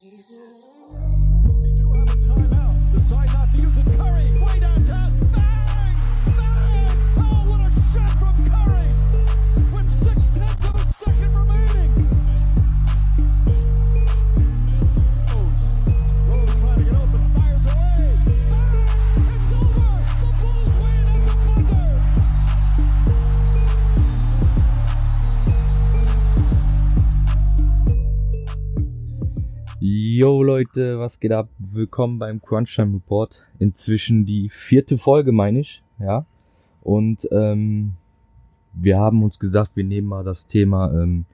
They do have a timeout. Decide not to use it. Curry, way downtown. Leute, was geht ab? Willkommen beim Crunchtime Report. Inzwischen die vierte Folge, meine ich, ja. Und ähm, wir haben uns gesagt, wir nehmen mal das Thema ähm,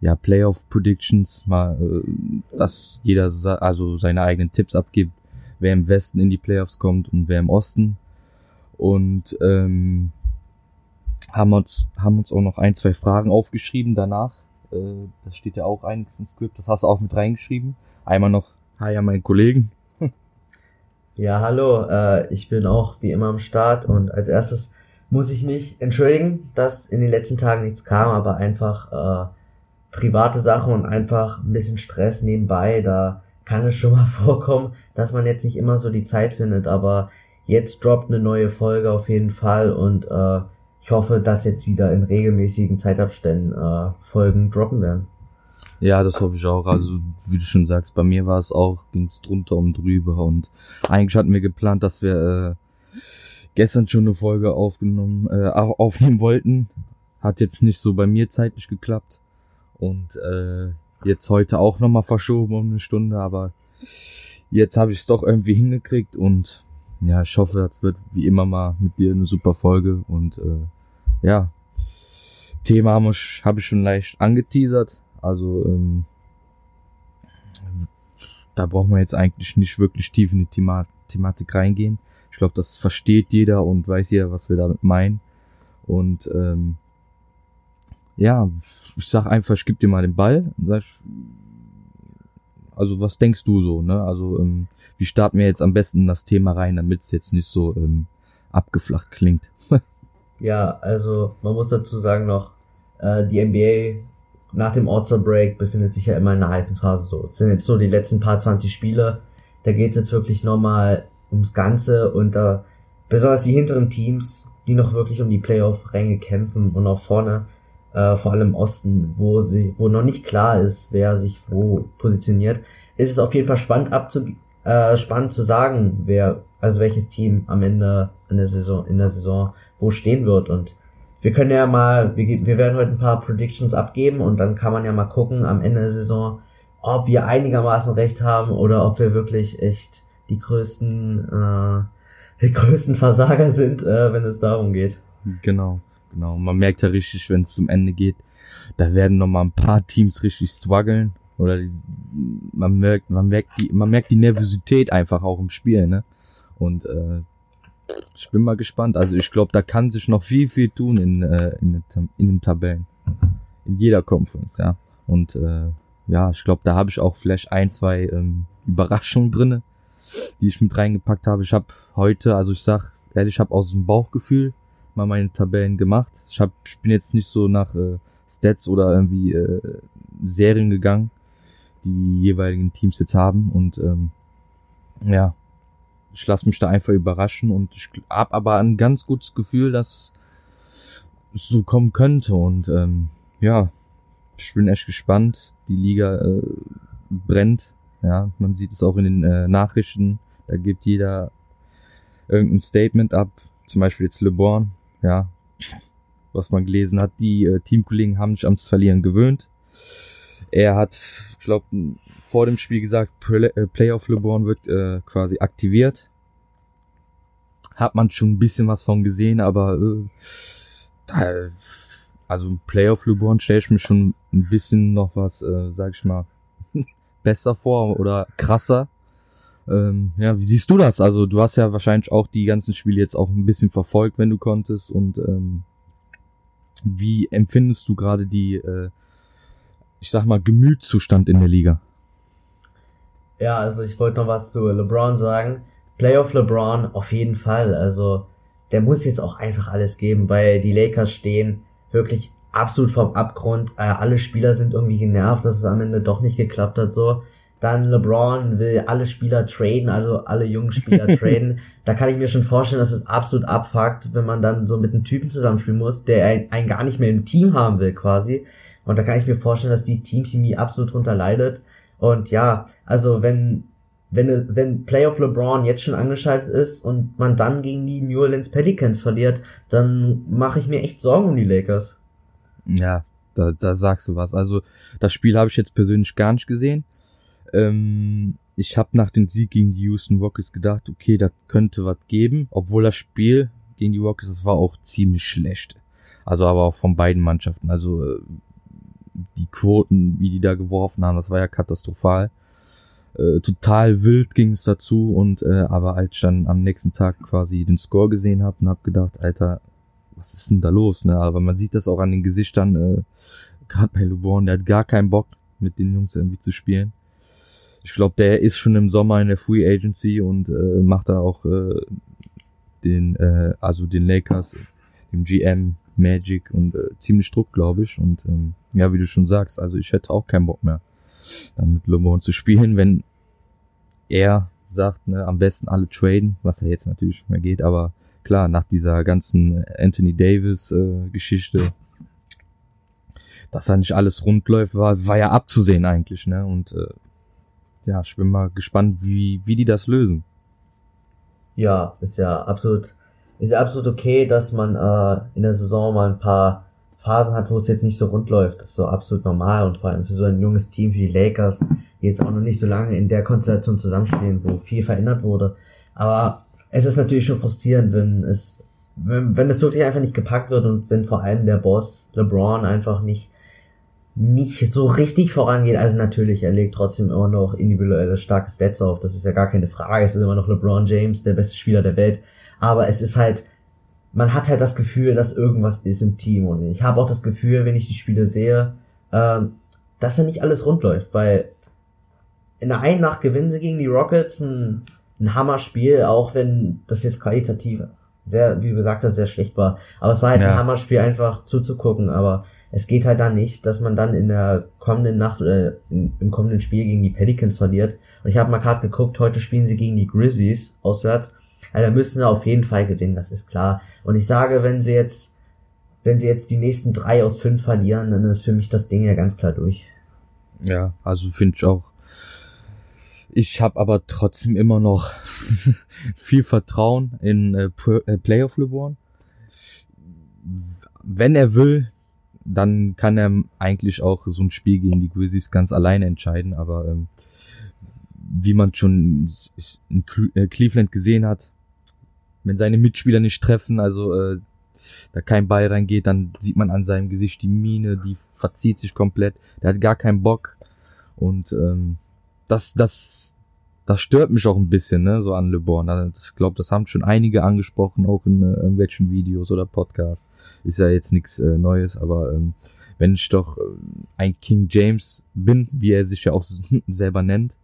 ja Playoff Predictions, mal, äh, dass jeder also seine eigenen Tipps abgibt, wer im Westen in die Playoffs kommt und wer im Osten. Und ähm, haben uns haben uns auch noch ein zwei Fragen aufgeschrieben danach. Äh, das steht ja auch einiges im Skript. Das hast du auch mit reingeschrieben. Einmal noch Hi an meinen Kollegen. Ja, hallo, äh, ich bin auch wie immer am Start und als erstes muss ich mich entschuldigen, dass in den letzten Tagen nichts kam, aber einfach äh, private Sache und einfach ein bisschen Stress nebenbei, da kann es schon mal vorkommen, dass man jetzt nicht immer so die Zeit findet, aber jetzt droppt eine neue Folge auf jeden Fall und äh, ich hoffe, dass jetzt wieder in regelmäßigen Zeitabständen äh, Folgen droppen werden. Ja, das hoffe ich auch. Also, wie du schon sagst, bei mir war es auch, ging es drunter und drüber und eigentlich hatten wir geplant, dass wir äh, gestern schon eine Folge aufgenommen, äh, au- aufnehmen wollten. Hat jetzt nicht so bei mir zeitlich geklappt. Und äh, jetzt heute auch nochmal verschoben um eine Stunde, aber jetzt habe ich es doch irgendwie hingekriegt und ja, ich hoffe, das wird wie immer mal mit dir eine super Folge und äh, ja, Thema habe ich, hab ich schon leicht angeteasert. Also ähm, da braucht man jetzt eigentlich nicht wirklich tief in die Thema Thematik reingehen. Ich glaube, das versteht jeder und weiß jeder, was wir damit meinen. Und ähm, ja, ich sag einfach, ich gebe dir mal den Ball. Sag, also was denkst du so? Ne? Also ähm, wie starten wir jetzt am besten in das Thema rein, damit es jetzt nicht so ähm, abgeflacht klingt? Ja, also man muss dazu sagen noch, äh, die NBA nach dem All-Star Break befindet sich ja immer in einer heißen Phase so. Es sind jetzt so die letzten paar 20 Spiele. Da geht's jetzt wirklich nochmal ums Ganze und äh, besonders die hinteren Teams, die noch wirklich um die Playoff-Ränge kämpfen und auch vorne, äh, vor allem im Osten, wo sie, wo noch nicht klar ist, wer sich wo positioniert, ist es auf jeden Fall spannend abzu äh, spannend zu sagen, wer, also welches Team am Ende in der Saison, in der Saison wo stehen wird und wir können ja mal, wir, wir werden heute ein paar Predictions abgeben und dann kann man ja mal gucken am Ende der Saison, ob wir einigermaßen recht haben oder ob wir wirklich echt die größten, äh, die größten Versager sind, äh, wenn es darum geht. Genau, genau. Man merkt ja richtig, wenn es zum Ende geht, da werden noch mal ein paar Teams richtig strugglen oder die, man merkt, man merkt die, man merkt die Nervosität einfach auch im Spiel, ne? Und äh, ich bin mal gespannt. Also ich glaube, da kann sich noch viel, viel tun in äh, in, in den Tabellen, in jeder Conference, ja. Und äh, ja, ich glaube, da habe ich auch vielleicht ein, zwei ähm, Überraschungen drinne, die ich mit reingepackt habe. Ich habe heute, also ich sag ehrlich, ich habe aus dem Bauchgefühl mal meine Tabellen gemacht. Ich hab, ich bin jetzt nicht so nach äh, Stats oder irgendwie äh, Serien gegangen, die die jeweiligen Teams jetzt haben und ähm, ja, ich lasse mich da einfach überraschen und ich hab aber ein ganz gutes Gefühl, dass es so kommen könnte und ähm, ja, ich bin echt gespannt. Die Liga äh, brennt, ja, man sieht es auch in den äh, Nachrichten, da gibt jeder irgendein Statement ab, zum Beispiel jetzt LeBron, ja, was man gelesen hat, die äh, Teamkollegen haben sich ans Verlieren gewöhnt. Er hat, ich glaube, vor dem Spiel gesagt, Pre äh, Playoff LeBron wird äh, quasi aktiviert. Hat man schon ein bisschen was von gesehen, aber äh, da, also Playoff LeBron stelle ich mir schon ein bisschen noch was, äh, sag ich mal, besser vor oder krasser. Ähm, ja, wie siehst du das? Also du hast ja wahrscheinlich auch die ganzen Spiele jetzt auch ein bisschen verfolgt, wenn du konntest. Und ähm, wie empfindest du gerade die, äh, ich sag mal, Gemütszustand in der Liga? Ja, also ich wollte noch was zu LeBron sagen. Playoff LeBron auf jeden Fall. Also der muss jetzt auch einfach alles geben, weil die Lakers stehen wirklich absolut vom Abgrund. Äh, alle Spieler sind irgendwie genervt, dass es am Ende doch nicht geklappt hat. So, dann LeBron will alle Spieler traden, also alle jungen Spieler traden. Da kann ich mir schon vorstellen, dass es absolut abfuckt, wenn man dann so mit einem Typen zusammenspielen muss, der einen, einen gar nicht mehr im Team haben will quasi. Und da kann ich mir vorstellen, dass die Teamchemie absolut drunter leidet. Und ja, also wenn wenn, wenn Playoff LeBron jetzt schon angeschaltet ist und man dann gegen die New Orleans Pelicans verliert, dann mache ich mir echt Sorgen um die Lakers. Ja, da, da sagst du was. Also das Spiel habe ich jetzt persönlich gar nicht gesehen. Ähm, ich habe nach dem Sieg gegen die Houston Rockets gedacht, okay, das könnte was geben, obwohl das Spiel gegen die Rockets, das war auch ziemlich schlecht. Also aber auch von beiden Mannschaften. Also äh, die Quoten, wie die da geworfen haben, das war ja katastrophal. Äh, total wild ging es dazu und äh, aber als ich dann am nächsten Tag quasi den Score gesehen habe und habe gedacht, Alter, was ist denn da los? Ne? Aber man sieht das auch an den Gesichtern, äh, gerade bei LeBron, der hat gar keinen Bock, mit den Jungs irgendwie zu spielen. Ich glaube, der ist schon im Sommer in der Free Agency und äh, macht da auch äh, den, äh, also den Lakers, dem GM Magic und äh, ziemlich Druck, glaube ich. Und ähm, ja, wie du schon sagst, also ich hätte auch keinen Bock mehr, dann mit LeBron zu spielen, wenn er sagt, ne, am besten alle traden, was ja jetzt natürlich nicht mehr geht, aber klar, nach dieser ganzen Anthony Davis äh, Geschichte, dass da nicht alles rund läuft, war, war ja abzusehen eigentlich, ne? Und äh, ja, ich bin mal gespannt, wie, wie die das lösen. Ja, ist ja absolut, ist ja absolut okay, dass man äh, in der Saison mal ein paar Phasen hat, wo es jetzt nicht so rund läuft. Das ist so absolut normal und vor allem für so ein junges Team wie die Lakers, die jetzt auch noch nicht so lange in der Konstellation zusammenspielen, wo viel verändert wurde. Aber es ist natürlich schon frustrierend, wenn es, wenn, wenn es wirklich einfach nicht gepackt wird und wenn vor allem der Boss LeBron einfach nicht nicht so richtig vorangeht. Also natürlich, er legt trotzdem immer noch individuelle starke Stats auf. Das ist ja gar keine Frage. Es ist immer noch LeBron James, der beste Spieler der Welt. Aber es ist halt, man hat halt das Gefühl, dass irgendwas ist im Team. Und ich habe auch das Gefühl, wenn ich die Spiele sehe, ähm, dass da nicht alles rund läuft. Weil in der einen Nacht gewinnen sie gegen die Rockets ein, ein Hammerspiel, auch wenn das jetzt qualitativ sehr, wie gesagt, das sehr schlecht war. Aber es war halt ja. ein Hammerspiel einfach zuzugucken. Aber es geht halt dann nicht, dass man dann in der kommenden Nacht äh, im kommenden Spiel gegen die Pelicans verliert. Und ich habe mal gerade geguckt, heute spielen sie gegen die Grizzlies auswärts. Also da müssen sie auf jeden Fall gewinnen, das ist klar. Und ich sage, wenn sie jetzt, wenn sie jetzt die nächsten drei aus fünf verlieren, dann ist für mich das Ding ja ganz klar durch. Ja, also finde ich auch. Ich habe aber trotzdem immer noch viel Vertrauen in äh, äh Playoff LeBron. Wenn er will, dann kann er eigentlich auch so ein Spiel gegen die Grizzlies ganz alleine entscheiden, aber ähm, wie man schon in äh, Cleveland gesehen hat, wenn seine Mitspieler nicht treffen, also äh, da kein Ball reingeht, dann sieht man an seinem Gesicht die Mine, die verzieht sich komplett, der hat gar keinen Bock und ähm, das, das, das stört mich auch ein bisschen, ne, so an LeBron. Also ich glaube, das haben schon einige angesprochen, auch in äh, irgendwelchen Videos oder Podcasts. Ist ja jetzt nichts äh, Neues, aber ähm, wenn ich doch äh, ein King James bin, wie er sich ja auch selber nennt,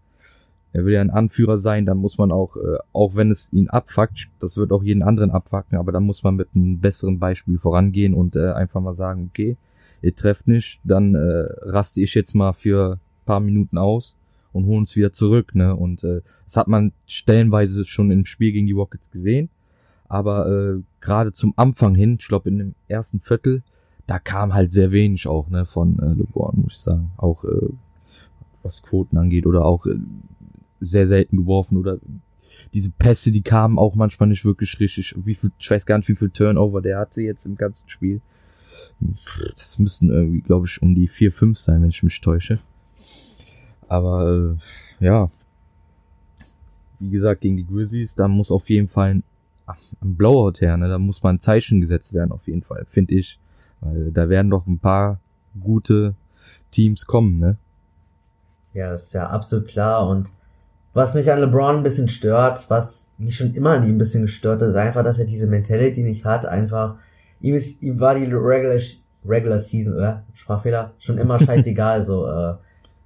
er will ja ein Anführer sein, dann muss man auch, äh, auch wenn es ihn abfuckt, das wird auch jeden anderen abfucken, aber dann muss man mit einem besseren Beispiel vorangehen und äh, einfach mal sagen, okay, ihr trefft nicht, dann äh, raste ich jetzt mal für paar Minuten aus und holen uns wieder zurück, ne? Und äh, das hat man stellenweise schon im Spiel gegen die Rockets gesehen. Aber äh, gerade zum Anfang hin, ich glaube in dem ersten Viertel, da kam halt sehr wenig auch, ne, von äh, LeBron, muss ich sagen. Auch äh, was Quoten angeht oder auch äh, sehr selten geworfen oder diese Pässe, die kamen auch manchmal nicht wirklich richtig. Wie viel, ich weiß gar nicht, wie viel Turnover der hatte jetzt im ganzen Spiel. Das müssten irgendwie, glaube ich, um die 4, 5 sein, wenn ich mich täusche. Aber äh, ja, wie gesagt, gegen die Grizzlies, da muss auf jeden Fall ein, ein Blowout her, ne? Da muss mal ein Zeichen gesetzt werden, auf jeden Fall, finde ich. Weil da werden doch ein paar gute Teams kommen, ne? Ja, ist ja absolut klar. Und was mich an LeBron ein bisschen stört, was mich schon immer an ihm ein bisschen gestört hat, ist einfach, dass er diese Mentality nicht hat. Einfach, ihm, ist, ihm war die Regular, Regular Season, oder? Sprachfehler, schon immer scheißegal, so, äh,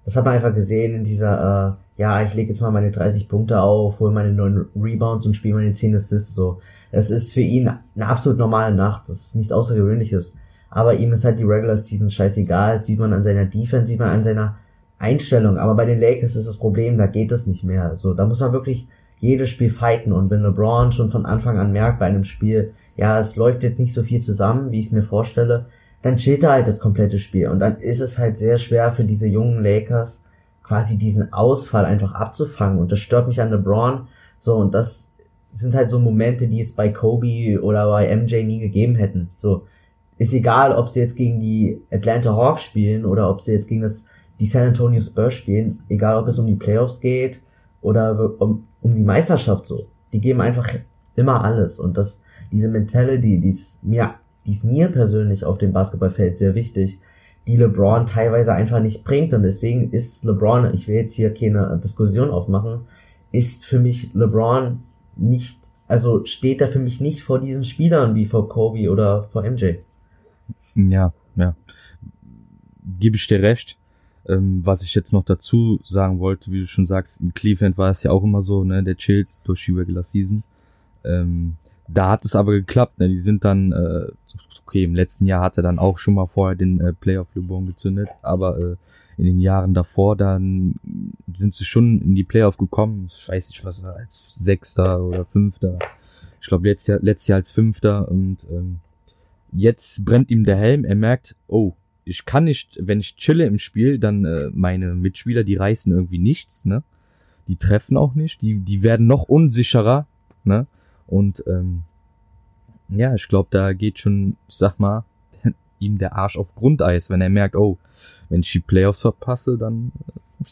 das hat man einfach gesehen in dieser, äh, ja, ich lege jetzt mal meine 30 Punkte auf, hole meine neuen Rebounds und spiele meine 10 Assists so. Es ist für ihn eine absolut normale Nacht, das ist nichts Außergewöhnliches. Aber ihm ist halt die Regular Season scheißegal, das sieht man an seiner Defense, sieht man an seiner Einstellung. Aber bei den Lakers ist das Problem, da geht es nicht mehr. So, da muss man wirklich jedes Spiel fighten. Und wenn LeBron schon von Anfang an merkt bei einem Spiel, ja, es läuft jetzt nicht so viel zusammen, wie ich es mir vorstelle, dann chillt er halt das komplette Spiel. Und dann ist es halt sehr schwer für diese jungen Lakers, quasi diesen Ausfall einfach abzufangen. Und das stört mich an LeBron. So, und das sind halt so Momente, die es bei Kobe oder bei MJ nie gegeben hätten. So, ist egal, ob sie jetzt gegen die Atlanta Hawks spielen oder ob sie jetzt gegen das, die San Antonio Spurs spielen, egal ob es um die Playoffs geht oder um, um die Meisterschaft so. Die geben einfach immer alles. Und das, diese Mentality, die ist mir, die ist mir persönlich auf dem Basketballfeld sehr wichtig, die LeBron teilweise einfach nicht bringt. Und deswegen ist LeBron, ich will jetzt hier keine Diskussion aufmachen, ist für mich LeBron nicht, also steht er für mich nicht vor diesen Spielern wie vor Kobe oder vor MJ. Ja, ja. Gebe ich dir recht. Ähm, was ich jetzt noch dazu sagen wollte, wie du schon sagst, in Cleveland war es ja auch immer so, ne, der chillt durch die Regular Season. Ähm, da hat es aber geklappt, ne, die sind dann, äh, okay, im letzten Jahr hat er dann auch schon mal vorher den äh, Playoff LeBron gezündet, aber äh, in den Jahren davor, dann sind sie schon in die Playoff gekommen. Ich weiß nicht, was als Sechster oder Fünfter. Ich glaube, letztes Jahr, letztes Jahr als Fünfter und ähm, jetzt brennt ihm der Helm. Er merkt, oh, ich kann nicht, wenn ich chille im Spiel, dann äh, meine Mitspieler, die reißen irgendwie nichts, ne? Die treffen auch nicht, die, die werden noch unsicherer, ne? Und ähm, ja, ich glaube, da geht schon, ich sag mal, ihm der Arsch auf Grundeis, wenn er merkt, oh, wenn ich die Playoffs verpasse, dann äh,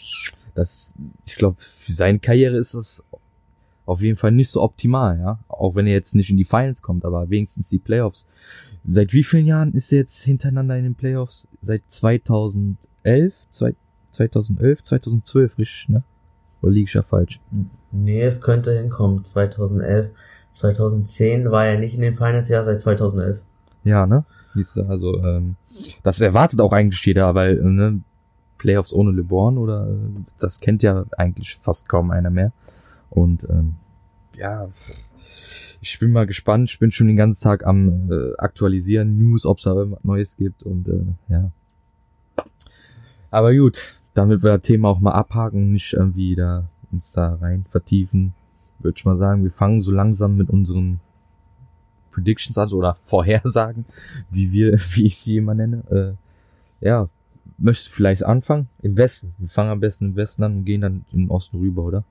das, ich glaube, für seine Karriere ist das auf jeden Fall nicht so optimal, ja. Auch wenn er jetzt nicht in die Finals kommt, aber wenigstens die Playoffs. Seit wie vielen Jahren ist er jetzt hintereinander in den Playoffs? Seit 2011? 2011, 2012, richtig, ne? Oder liege ich ja falsch? Nee, es könnte hinkommen. 2011, 2010 war er nicht in den Finals, ja, seit 2011. Ja, ne? Siehst du, also, ähm, das erwartet auch eigentlich jeder, weil, äh, ne, Playoffs ohne LeBron oder, äh, das kennt ja eigentlich fast kaum einer mehr. Und, ähm, ja, ich bin mal gespannt. Ich bin schon den ganzen Tag am äh, aktualisieren, News, ob es da irgendwas Neues gibt und äh, ja. Aber gut, damit wir das Thema auch mal abhaken, nicht irgendwie da uns da rein vertiefen, würde ich mal sagen, wir fangen so langsam mit unseren Predictions an oder Vorhersagen, wie wir, wie ich sie immer nenne. Äh, ja, möchtest du vielleicht anfangen? Im Westen. Wir fangen am besten im Westen an und gehen dann in den Osten rüber, oder?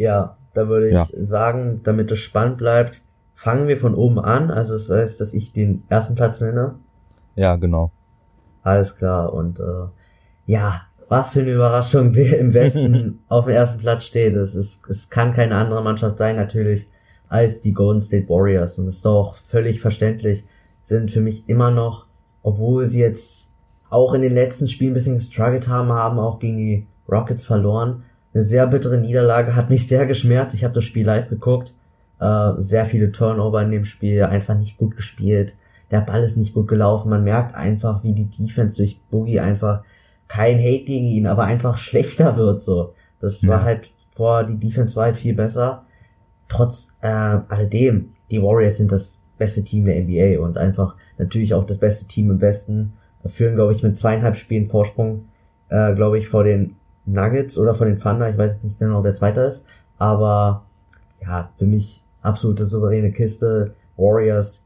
Ja, da würde ich Ja. sagen, damit es spannend bleibt, fangen wir von oben an. Also das heißt, dass ich den ersten Platz nenne. Ja, genau. Alles klar. Und äh, ja, was für eine Überraschung, wer im Westen auf dem ersten Platz steht. Es, ist, es kann keine andere Mannschaft sein, natürlich, als die Golden State Warriors. Und es ist doch völlig verständlich, sind für mich immer noch, obwohl sie jetzt auch in den letzten Spielen ein bisschen gestruggelt haben, haben auch gegen die Rockets verloren. Eine sehr bittere Niederlage, hat mich sehr geschmerzt. Ich habe das Spiel live geguckt. Äh, sehr viele Turnover in dem Spiel, einfach nicht gut gespielt. Der Ball ist nicht gut gelaufen. Man merkt einfach, wie die Defense durch Boogie einfach kein Hate gegen ihn, aber einfach schlechter wird so. Das war Ja. halt vor, die Defense war halt viel besser. Trotz äh, alledem, die Warriors sind das beste Team der NBA und einfach natürlich auch das beste Team im Westen. Führen, glaube ich, mit zweieinhalb Spielen Vorsprung, äh, glaube ich, vor den Nuggets oder vor den Thunder. Ich weiß nicht genau, wer Zweiter ist. Aber ja, für mich absolute souveräne Kiste. Warriors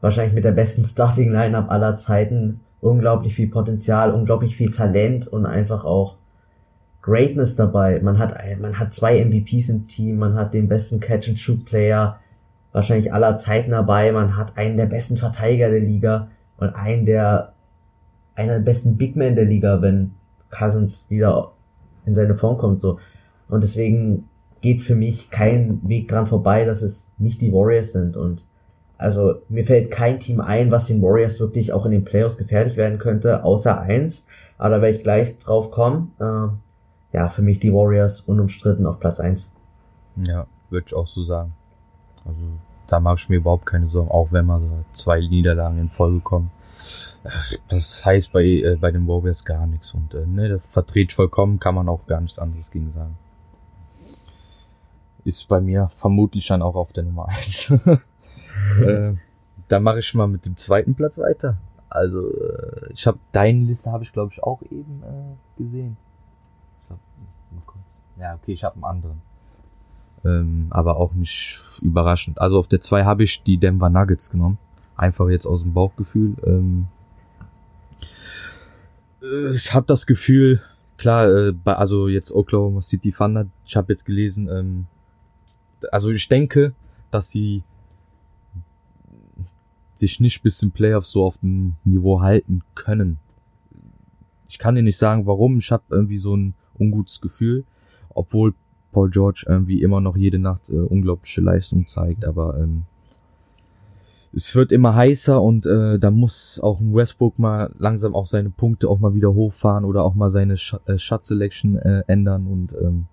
wahrscheinlich mit der besten Starting Lineup aller Zeiten. Unglaublich viel Potenzial, unglaublich viel Talent und einfach auch Greatness dabei. Man hat, man hat zwei MVPs im Team, man hat den besten Catch-and-Shoot-Player wahrscheinlich aller Zeiten dabei, man hat einen der besten Verteidiger der Liga und einen der, einer der besten Big Men der Liga, wenn Cousins wieder in seine Form kommt, so. Und deswegen geht für mich kein Weg dran vorbei, dass es nicht die Warriors sind und also mir fällt kein Team ein, was den Warriors wirklich auch in den Playoffs gefährlich werden könnte, außer eins. Aber da werde ich gleich drauf kommen. Äh, ja, für mich die Warriors unumstritten auf Platz eins. Ja, würde ich auch so sagen. Also da mache ich mir überhaupt keine Sorgen, auch wenn mal so zwei Niederlagen in Folge kommen. Das heißt bei, äh, bei den Warriors gar nichts und äh, ne, ich vollkommen, kann man auch gar nichts anderes gegen sagen. Ist bei mir vermutlich dann auch auf der Nummer eins. äh, dann mache ich mal mit dem zweiten Platz weiter. Also äh, ich habe deine Liste habe ich glaube ich auch eben äh, gesehen. Ja, okay, ich habe einen anderen. Ähm, aber auch nicht überraschend. Also auf der 2 habe ich die Denver Nuggets genommen. Einfach jetzt aus dem Bauchgefühl. Ähm, äh, ich habe das Gefühl, klar, äh, also jetzt Oklahoma City Thunder, ich habe jetzt gelesen, ähm, also ich denke, dass sie sich nicht bis zum Playoffs so auf dem Niveau halten können. Ich kann dir nicht sagen, warum. Ich habe irgendwie so ein ungutes Gefühl, obwohl Paul George irgendwie immer noch jede Nacht äh, unglaubliche Leistung zeigt, aber ähm, es wird immer heißer und äh, da muss auch ein Westbrook mal langsam auch seine Punkte auch mal wieder hochfahren oder auch mal seine Sh äh, Shot Selection äh, ändern und ähm,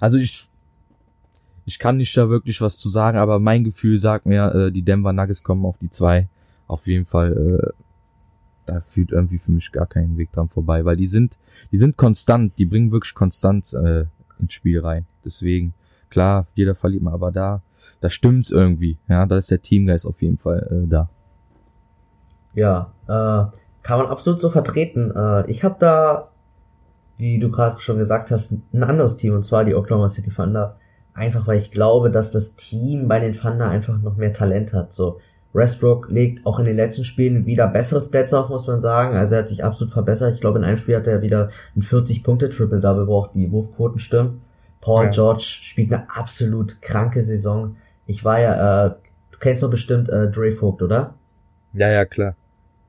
also ich ich kann nicht da wirklich was zu sagen, aber mein Gefühl sagt mir, äh, die Denver Nuggets kommen auf die zwei. Auf jeden Fall, äh, da führt irgendwie für mich gar keinen Weg dran vorbei, weil die sind, die sind konstant, die bringen wirklich konstant äh, ins Spiel rein. Deswegen, klar, jeder verliert mal, aber da, da stimmt's irgendwie. Ja, da ist der Teamgeist auf jeden Fall äh, da. Ja, äh, kann man absolut so vertreten. Äh, ich habe da, wie du gerade schon gesagt hast, ein anderes Team und zwar die Oklahoma City Thunder. Einfach weil ich glaube, dass das Team bei den Thunder einfach noch mehr Talent hat. So, Westbrook legt auch in den letzten Spielen wieder bessere Stats auf, muss man sagen. Also er hat sich absolut verbessert. Ich glaube, in einem Spiel hat er wieder ein 40-Punkte-Triple-Double, wo auch die Wurfquoten stimmen. Paul Ja. George spielt eine absolut kranke Saison. Ich war ja, äh, du kennst doch bestimmt äh, Dre Vogt, oder? Ja, ja, klar.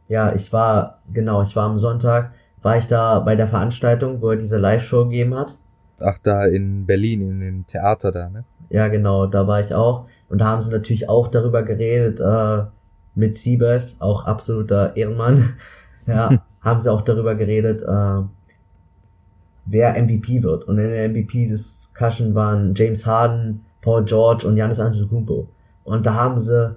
Ja, ich war, genau, ich war am Sonntag, war ich da bei der Veranstaltung, wo er diese Live-Show gegeben hat. Ach, da in Berlin, in dem Theater da, ne? Ja, genau, da war ich auch. Und da haben sie natürlich auch darüber geredet, äh, mit Siebes, auch absoluter Ehrenmann. Ja, haben sie auch darüber geredet, äh, wer MVP wird. Und in der MVP-Discussion waren James Harden, Paul George und Giannis Antetokounmpo. Und da haben sie,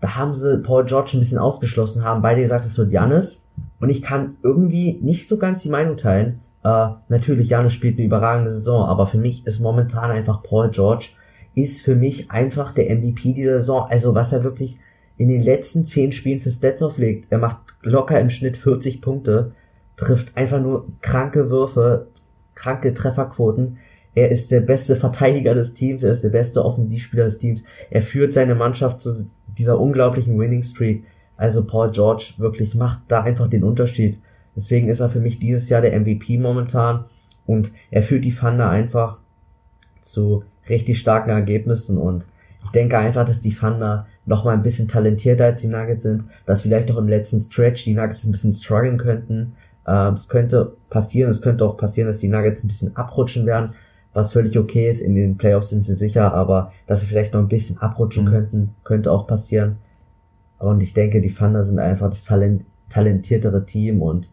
da haben sie Paul George ein bisschen ausgeschlossen, haben beide gesagt, es wird Giannis. Und ich kann irgendwie nicht so ganz die Meinung teilen. Äh, natürlich, Giannis spielt eine überragende Saison, aber für mich ist momentan einfach Paul George ist für mich einfach der MVP dieser Saison. Also was er wirklich in den letzten zehn Spielen für Stats auflegt. Er macht locker im Schnitt 40 Punkte, trifft einfach nur kranke Würfe, kranke Trefferquoten. Er ist der beste Verteidiger des Teams, er ist der beste Offensivspieler des Teams. Er führt seine Mannschaft zu dieser unglaublichen Winning Streak. Also Paul George wirklich macht da einfach den Unterschied. Deswegen ist er für mich dieses Jahr der MVP momentan und er führt die Thunder einfach zu richtig starken Ergebnissen und ich denke einfach, dass die Thunder noch mal ein bisschen talentierter als die Nuggets sind, dass vielleicht auch im letzten Stretch die Nuggets ein bisschen strugglen könnten. Ähm, es könnte passieren, es könnte auch passieren, dass die Nuggets ein bisschen abrutschen werden, was völlig okay ist. In den Playoffs sind sie sicher, aber dass sie vielleicht noch ein bisschen abrutschen Mhm. könnten, könnte auch passieren. Und ich denke, die Thunder sind einfach das Talent, talentiertere Team und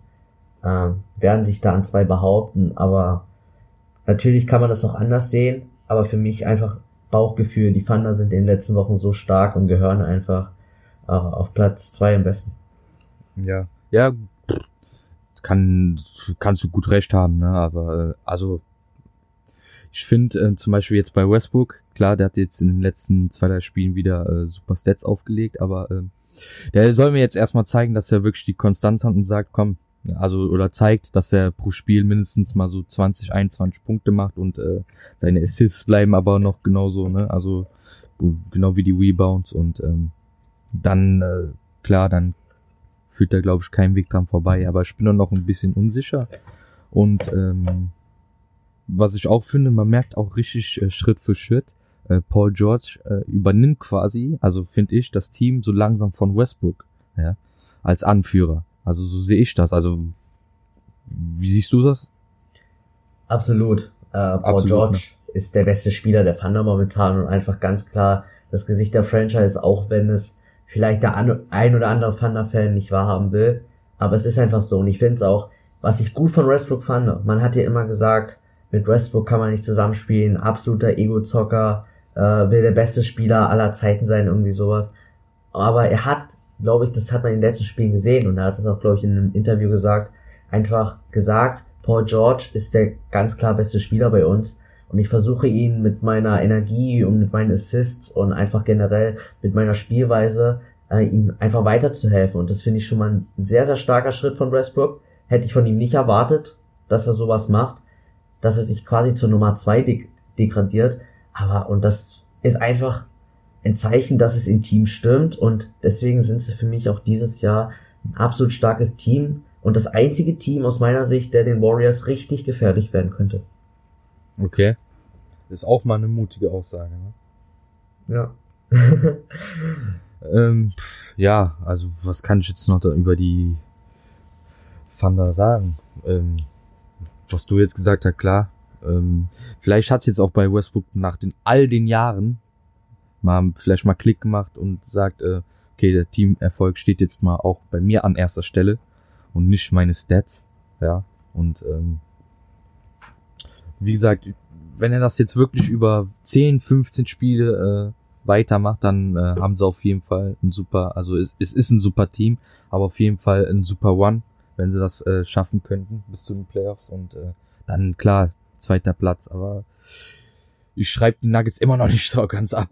ähm, werden sich da an zwei behaupten. Aber natürlich kann man das auch anders sehen. Aber für mich einfach Bauchgefühl. Die Thunder sind in den letzten Wochen so stark und gehören einfach äh, auf Platz zwei am besten. Ja, ja, kann, kannst du gut recht haben, ne? Aber äh, also ich finde äh, zum Beispiel jetzt bei Westbrook, klar, der hat jetzt in den letzten zwei, drei Spielen wieder äh, super Stats aufgelegt, aber äh, der soll mir jetzt erstmal zeigen, dass er wirklich die Konstanz hat und sagt, komm, also oder zeigt, dass er pro Spiel mindestens mal so 20, 21 Punkte macht und äh, seine Assists bleiben aber noch genauso, ne? Also genau wie die Rebounds und ähm, dann äh, klar, dann führt da glaube ich kein Weg dran vorbei, aber ich bin dann noch ein bisschen unsicher und ähm, was ich auch finde, man merkt auch richtig äh, Schritt für Schritt, äh, Paul George äh, übernimmt quasi, also finde ich, das Team so langsam von Westbrook, ja, als Anführer. Also so sehe ich das. Also wie siehst du das? Absolut. Äh, Paul Absolut, George ist der beste Spieler der Thunder momentan und einfach ganz klar das Gesicht der Franchise, auch wenn es vielleicht der ein oder andere Thunder-Fan nicht wahrhaben will. Aber es ist einfach so. Und ich finde es auch, was ich gut von Westbrook fand, man hat ja immer gesagt, mit Westbrook kann man nicht zusammenspielen, absoluter Ego-Zocker, äh, will der beste Spieler aller Zeiten sein, irgendwie sowas. Aber er hat, glaube ich, das hat man in den letzten Spielen gesehen und er hat es auch, glaube ich, in einem Interview gesagt, einfach gesagt, Paul George ist der ganz klar beste Spieler bei uns und ich versuche ihn mit meiner Energie und mit meinen Assists und einfach generell mit meiner Spielweise äh, ihm einfach weiterzuhelfen und das finde ich schon mal ein sehr, sehr starker Schritt von Westbrook. Hätte ich von ihm nicht erwartet, dass er sowas macht. Dass er sich quasi zur Nummer zwei de degradiert. Aber, und das ist einfach ein Zeichen, dass es im Team stimmt und deswegen sind sie für mich auch dieses Jahr ein absolut starkes Team und das einzige Team aus meiner Sicht, der den Warriors richtig gefährlich werden könnte. Okay. Ist auch mal eine mutige Aussage, ne? Ja. ähm, ja, also was kann ich jetzt noch da über die Thunder sagen? Ähm, was du jetzt gesagt hast, klar. Ähm, vielleicht hat es jetzt auch bei Westbrook nach den all den Jahren mal vielleicht mal Klick gemacht und sagt, äh, okay, der Teamerfolg steht jetzt mal auch bei mir an erster Stelle und nicht meine Stats. Ja. Und ähm, wie gesagt, wenn er das jetzt wirklich über 10, 15 Spiele äh, weitermacht, dann äh, haben sie auf jeden Fall ein super, also es, es ist ein super Team, aber auf jeden Fall ein super One, wenn sie das äh, schaffen könnten bis zu den Playoffs und äh, dann klar, zweiter Platz, aber ich schreibe die Nuggets immer noch nicht so ganz ab.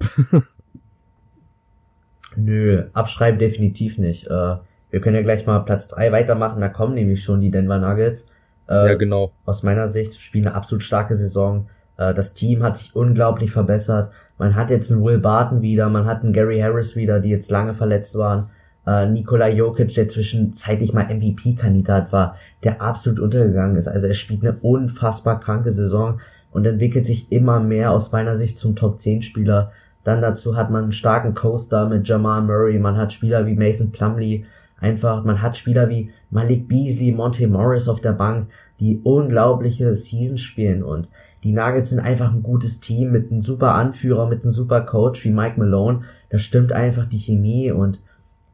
Nö, abschreiben definitiv nicht. Äh, wir können ja gleich mal Platz drei weitermachen, da kommen nämlich schon die Denver Nuggets. Äh, ja, genau. Aus meiner Sicht spielen eine absolut starke Saison. Äh, das Team hat sich unglaublich verbessert. Man hat jetzt einen Will Barton wieder, man hat einen Gary Harris wieder, die jetzt lange verletzt waren. Äh, Nikola Jokic, der zwischenzeitlich mal MVP-Kandidat war, der absolut untergegangen ist. Also er spielt eine unfassbar kranke Saison und entwickelt sich immer mehr aus meiner Sicht zum Top-10-Spieler. Dann dazu hat man einen starken Coaster mit Jamal Murray, man hat Spieler wie Mason Plumley, einfach, man hat Spieler wie Malik Beasley, Monte Morris auf der Bank, die unglaubliche Season spielen und die Nuggets sind einfach ein gutes Team mit einem super Anführer, mit einem super Coach wie Mike Malone. Da stimmt einfach die Chemie und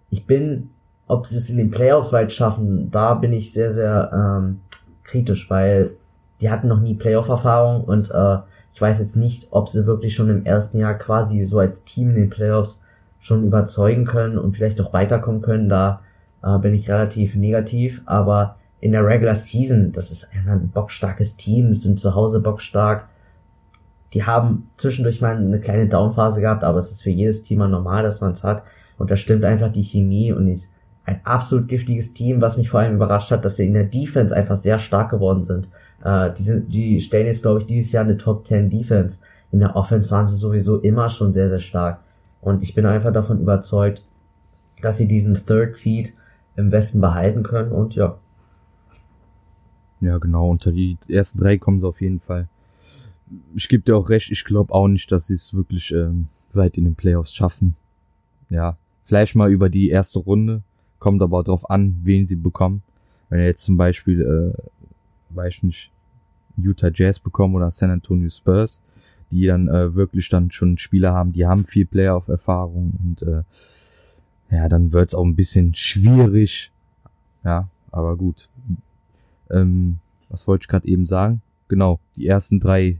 ich bin, ob sie es in den Playoffs weit schaffen, da bin ich sehr, sehr ähm, kritisch, weil die hatten noch nie Playoff-Erfahrung und äh, ich weiß jetzt nicht, ob sie wirklich schon im ersten Jahr quasi so als Team in den Playoffs schon überzeugen können und vielleicht auch weiterkommen können. Da äh, bin ich relativ negativ, aber in der Regular Season, das ist ein bockstarkes Team, sind zu Hause bockstark. Die haben zwischendurch mal eine kleine Downphase gehabt, aber es ist für jedes Team normal, dass man es hat. Und da stimmt einfach die Chemie und ist ein absolut giftiges Team, was mich vor allem überrascht hat, dass sie in der Defense einfach sehr stark geworden sind. Äh, die, sind die stellen jetzt, glaube ich, dieses Jahr eine Top 10 Defense. In der Offense waren sie sowieso immer schon sehr, sehr stark. Und ich bin einfach davon überzeugt, dass sie diesen Third Seed im Westen behalten können und ja. Ja, genau, unter die ersten drei kommen sie auf jeden Fall. Ich gebe dir auch recht, ich glaube auch nicht, dass sie es wirklich ähm, weit in den Playoffs schaffen. Ja, vielleicht mal über die erste Runde, kommt aber drauf an, wen sie bekommen. Wenn er jetzt zum Beispiel, äh, weiß ich nicht, Utah Jazz bekommen oder San Antonio Spurs, die dann äh, wirklich dann schon Spieler haben, die haben viel Playoff-Erfahrung und äh, ja, dann wird's auch ein bisschen schwierig. Ja, aber gut. Ähm, was wollte ich gerade eben sagen? Genau, die ersten drei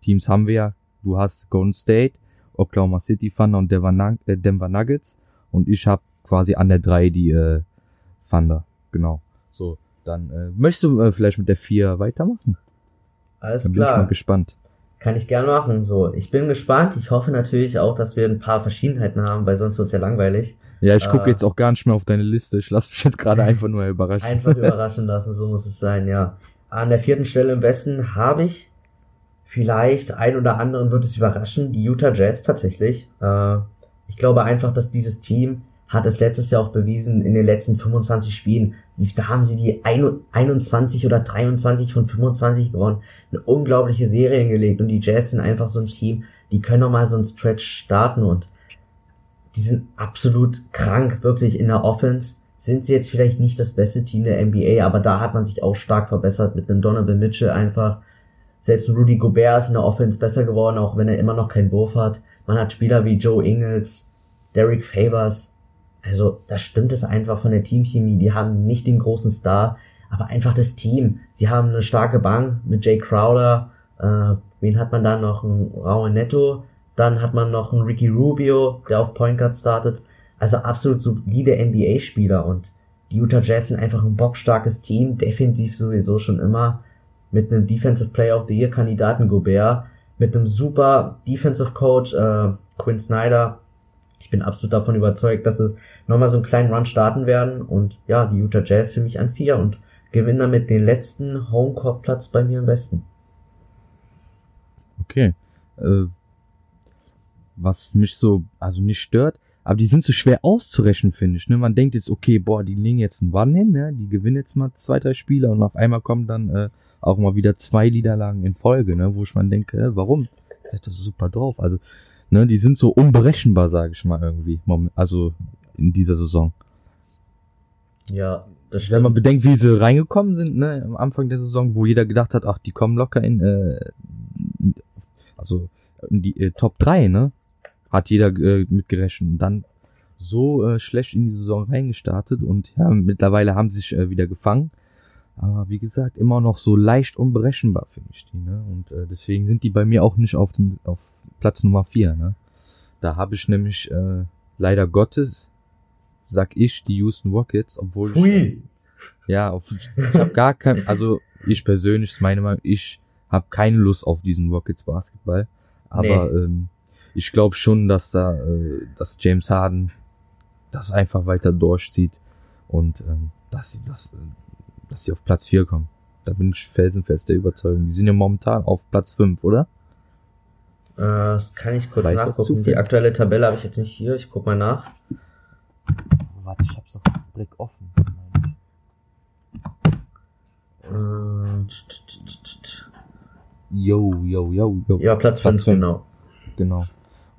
Teams haben wir ja. Du hast Golden State, Oklahoma City Thunder und Denver, äh, Denver Nuggets und ich habe quasi an der drei die äh, Thunder. Genau. So, dann äh, möchtest du äh, vielleicht mit der vier weitermachen? Alles dann klar. bin ich mal gespannt. Kann ich gerne machen. So, ich bin gespannt. Ich hoffe natürlich auch, dass wir ein paar Verschiedenheiten haben, weil sonst wird's ja langweilig. Ja, ich gucke Äh, jetzt auch gar nicht mehr auf deine Liste. Ich lasse mich jetzt gerade einfach nur überraschen. Einfach überraschen lassen, so muss es sein, ja. An der vierten Stelle im Westen habe ich vielleicht ein oder anderen wird es überraschen, die Utah Jazz tatsächlich. Äh, ich glaube einfach, dass dieses Team hat es letztes Jahr auch bewiesen in den letzten 25 Spielen. Da haben sie die 21 oder 23 von 25 gewonnen. Eine unglaubliche Serie hingelegt und die Jazz sind einfach so ein Team, die können noch mal so einen Stretch starten und die sind absolut krank, wirklich in der Offense. Sind sie jetzt vielleicht nicht das beste Team der NBA, aber da hat man sich auch stark verbessert mit einem Donovan Mitchell einfach. Selbst Rudy Gobert ist in der Offense besser geworden, auch wenn er immer noch keinen Wurf hat. Man hat Spieler wie Joe Ingles, Derek Favors. Also, da stimmt es einfach von der Teamchemie. Die haben nicht den großen Star, aber einfach das Team. Sie haben eine starke Bank mit Jay Crowder. Äh, wen hat man da noch? Ein Raul Netto. Dann hat man noch einen Ricky Rubio, der auf Point Guard startet. Also absolut solide NBA-Spieler und die Utah Jazz sind einfach ein bockstarkes Team, defensiv sowieso schon immer, mit einem Defensive Player of the Year Kandidaten Gobert, mit einem super Defensive Coach äh, Quinn Snyder. Ich bin absolut davon überzeugt, dass sie nochmal so einen kleinen Run starten werden und ja, die Utah Jazz für mich an vier und gewinnen damit den letzten Homecourt-Platz bei mir im Westen. Okay. Äh, was mich so, also nicht stört, aber die sind so schwer auszurechnen, finde ich. Ne? Man denkt jetzt, okay, boah, die legen jetzt einen One hin, ne? die gewinnen jetzt mal zwei, drei Spiele und auf einmal kommen dann äh, auch mal wieder zwei Niederlagen in Folge, ne? wo ich man denke, äh, warum? Seid das so super drauf. Also, ne, die sind so unberechenbar, sage ich mal irgendwie. Also in dieser Saison. Ja, Wenn man bedenkt, wie sie reingekommen sind, ne, am Anfang der Saison, wo jeder gedacht hat, ach, die kommen locker in, äh, in also in die äh, Top 3, ne? Hat jeder äh, mitgerechnet. Und dann so äh, schlecht in die Saison reingestartet und ja, mittlerweile haben sie sich äh, wieder gefangen. Aber wie gesagt, immer noch so leicht unberechenbar, finde ich die, ne? Und äh, deswegen sind die bei mir auch nicht auf, den, auf Platz Nummer 4, ne? Da habe ich nämlich äh, leider Gottes, sag ich, die Houston Rockets, obwohl ich Hui. ja, auf, ich habe gar kein, also ich persönlich, meine Meinung, ich habe keine Lust auf diesen Rockets Basketball, aber ähm, ich glaube schon, dass da, äh, dass James Harden das einfach weiter durchzieht und ähm, dass sie das, äh, dass sie auf Platz 4 kommen. Da bin ich felsenfest der Überzeugung. Die sind ja momentan auf Platz 5, oder? Äh, das kann ich kurz Weiß das nachgucken. Die aktuelle Tabelle habe ich jetzt nicht hier. Ich guck mal nach. Warte, ich hab's doch direkt offen. Äh, tsch, tsch, tsch, tsch, tsch. Yo, yo, yo, yo. Ja, Platz Platz 5, fünf. genau. Genau.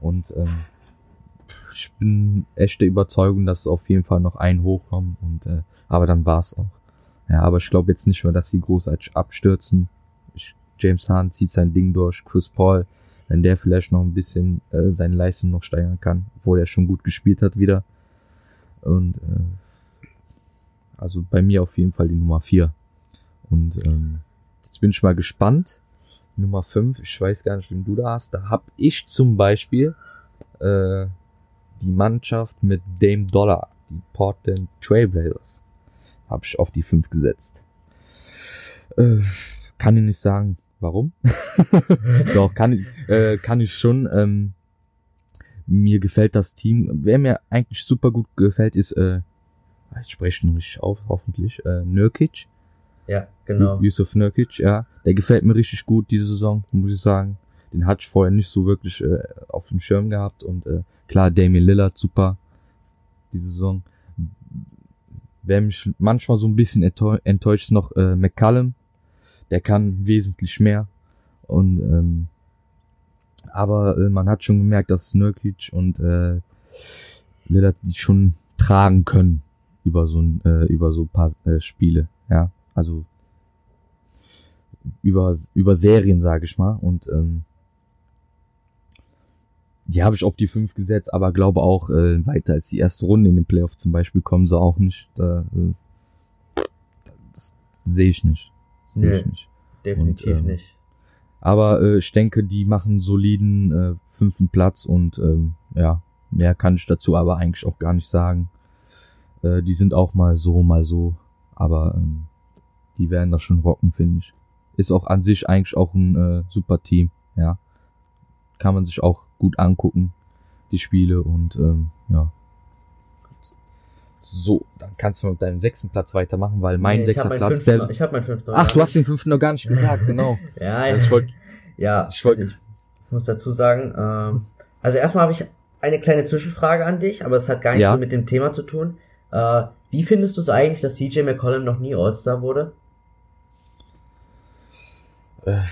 Und ähm, ich bin echt der Überzeugung, dass es auf jeden Fall noch ein hochkommen. Und äh, aber dann war's auch. Ja, aber ich glaube jetzt nicht mehr, dass sie großartig abstürzen. Ich, James Hahn zieht sein Ding durch. Chris Paul, wenn der vielleicht noch ein bisschen äh, seine Leistung noch steigern kann, obwohl er schon gut gespielt hat wieder. Und äh, also bei mir auf jeden Fall die Nummer vier. Und ähm, jetzt bin ich mal gespannt. Nummer 5, ich weiß gar nicht, wen du da hast. Da hab ich zum Beispiel äh, die Mannschaft mit Dame Dollar, die Portland Trailblazers, habe ich auf die 5 gesetzt. Äh, kann ich nicht sagen, warum. Doch, kann ich, äh, kann ich schon. Ähm, mir gefällt das Team. Wer mir eigentlich super gut gefällt, ist, äh, ich spreche ihn richtig auf, hoffentlich, äh, Nurkic. Ja, genau. Yusuf Nurkic, ja. Der gefällt mir richtig gut diese Saison, muss ich sagen. Den hatte ich vorher nicht so wirklich äh, auf dem Schirm gehabt. Und äh, klar, Damien Lillard, super, diese Saison. Wer mich manchmal so ein bisschen enttäu- enttäuscht, ist noch äh, McCallum. Der kann wesentlich mehr. Und ähm, aber äh, man hat schon gemerkt, dass Nurkic und äh, Lillard die schon tragen können über so ein, äh, über so ein paar äh, Spiele, ja. Also über, über Serien, sage ich mal. Und ähm, die habe ich auf die 5 gesetzt, aber glaube auch, äh, weiter als die erste Runde in den Playoff zum Beispiel kommen sie auch nicht. Da, äh, das sehe ich nicht. Sehe Nee. ich nicht. Definitiv Und, ähm, nicht. Aber äh, ich denke, die machen einen soliden äh, fünften Platz und ähm, ja, mehr kann ich dazu aber eigentlich auch gar nicht sagen. Äh, die sind auch mal so, mal so, aber ähm, die werden das schon rocken, finde ich. Ist auch an sich eigentlich auch ein äh, super Team, ja. Kann man sich auch gut angucken, die Spiele und ähm, ja. So, dann kannst du mit deinem sechsten Platz weitermachen, weil mein Nee, sechster Platz, fünften der. Ich habe meinen fünften Ach, du hast den fünften noch gar nicht gesagt, genau. Ja, Also ich wollte ja, ich wollte- also ich muss dazu sagen, ähm, also erstmal habe ich eine kleine Zwischenfrage an dich, aber es hat gar nichts Ja. mit dem Thema zu tun. Äh, wie findest du es eigentlich, dass CJ McCollum noch nie All-Star wurde? Äh,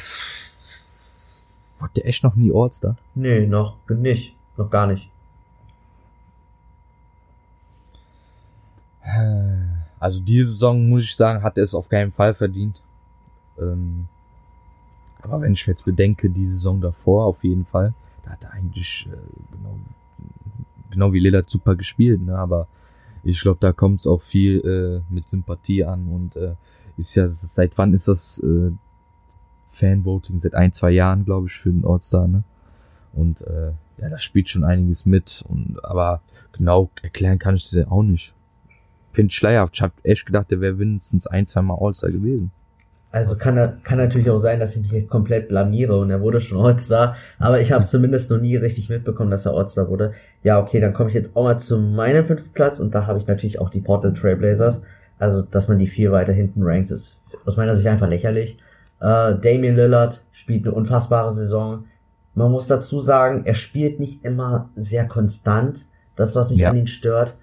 wurde der echt noch nie All-Star? Nee, noch nicht. Noch gar nicht. Also diese Saison, muss ich sagen, hat er es auf keinen Fall verdient. Ähm, aber wenn ich jetzt bedenke, die Saison davor auf jeden Fall, da hat er eigentlich äh, genau, genau wie Lillard super gespielt, ne? aber ich glaube, da kommt es auch viel äh, mit Sympathie an und äh, ist ja, seit wann ist das äh, Fanvoting? Seit ein, zwei Jahren, glaube ich, für den All-Star, ne? Und äh, ja, da spielt schon einiges mit. Und aber genau erklären kann ich das ja auch nicht. Finde ich schleierhaft. Ich hab echt gedacht, der wäre mindestens ein, zwei Mal All-Star gewesen. Also kann, kann natürlich auch sein, dass ich mich komplett blamiere und er wurde schon All-Star, aber ich habe zumindest noch nie richtig mitbekommen, dass er All-Star wurde. Ja, okay, dann komme ich jetzt auch mal zu meinem fünften Platz und da habe ich natürlich auch die Portland Trailblazers. Also, dass man die vier weiter hinten rankt, ist aus meiner Sicht einfach lächerlich. Äh, Damian Lillard spielt eine unfassbare Saison, Man muss dazu sagen, er spielt nicht immer sehr konstant. Das, was mich Ja. an ihn stört.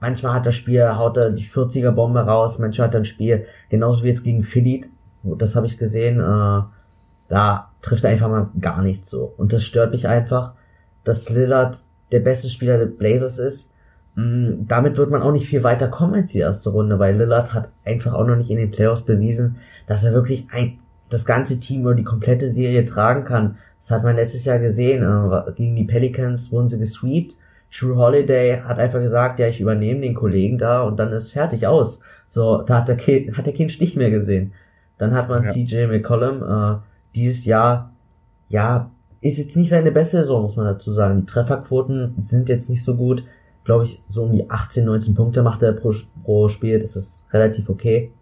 Manchmal hat das Spiel, haut er die 40er Bombe raus, manchmal hat er ein Spiel, genauso wie jetzt gegen Philly, das habe ich gesehen, äh, da trifft er einfach mal gar nicht so. Und das stört mich einfach, dass Lillard der beste Spieler der Blazers ist. Mm, Damit wird man auch nicht viel weiter kommen als die erste Runde, weil Lillard hat einfach auch noch nicht in den Playoffs bewiesen, dass er wirklich ein, das ganze Team über die komplette Serie tragen kann. Das hat man letztes Jahr gesehen. Äh, gegen die Pelicans wurden sie gesweept. Drew Holiday hat einfach gesagt, ja, ich übernehme den Kollegen da und dann ist fertig aus. So, da hat er, hat er keinen Stich mehr gesehen. Dann hat man Ja. CJ McCollum äh, dieses Jahr, ja, ist jetzt nicht seine beste Saison, muss man dazu sagen. Die Trefferquoten sind jetzt nicht so gut. Glaube ich, so um die 18, 19 Punkte macht er pro, pro Spiel. Das ist relativ okay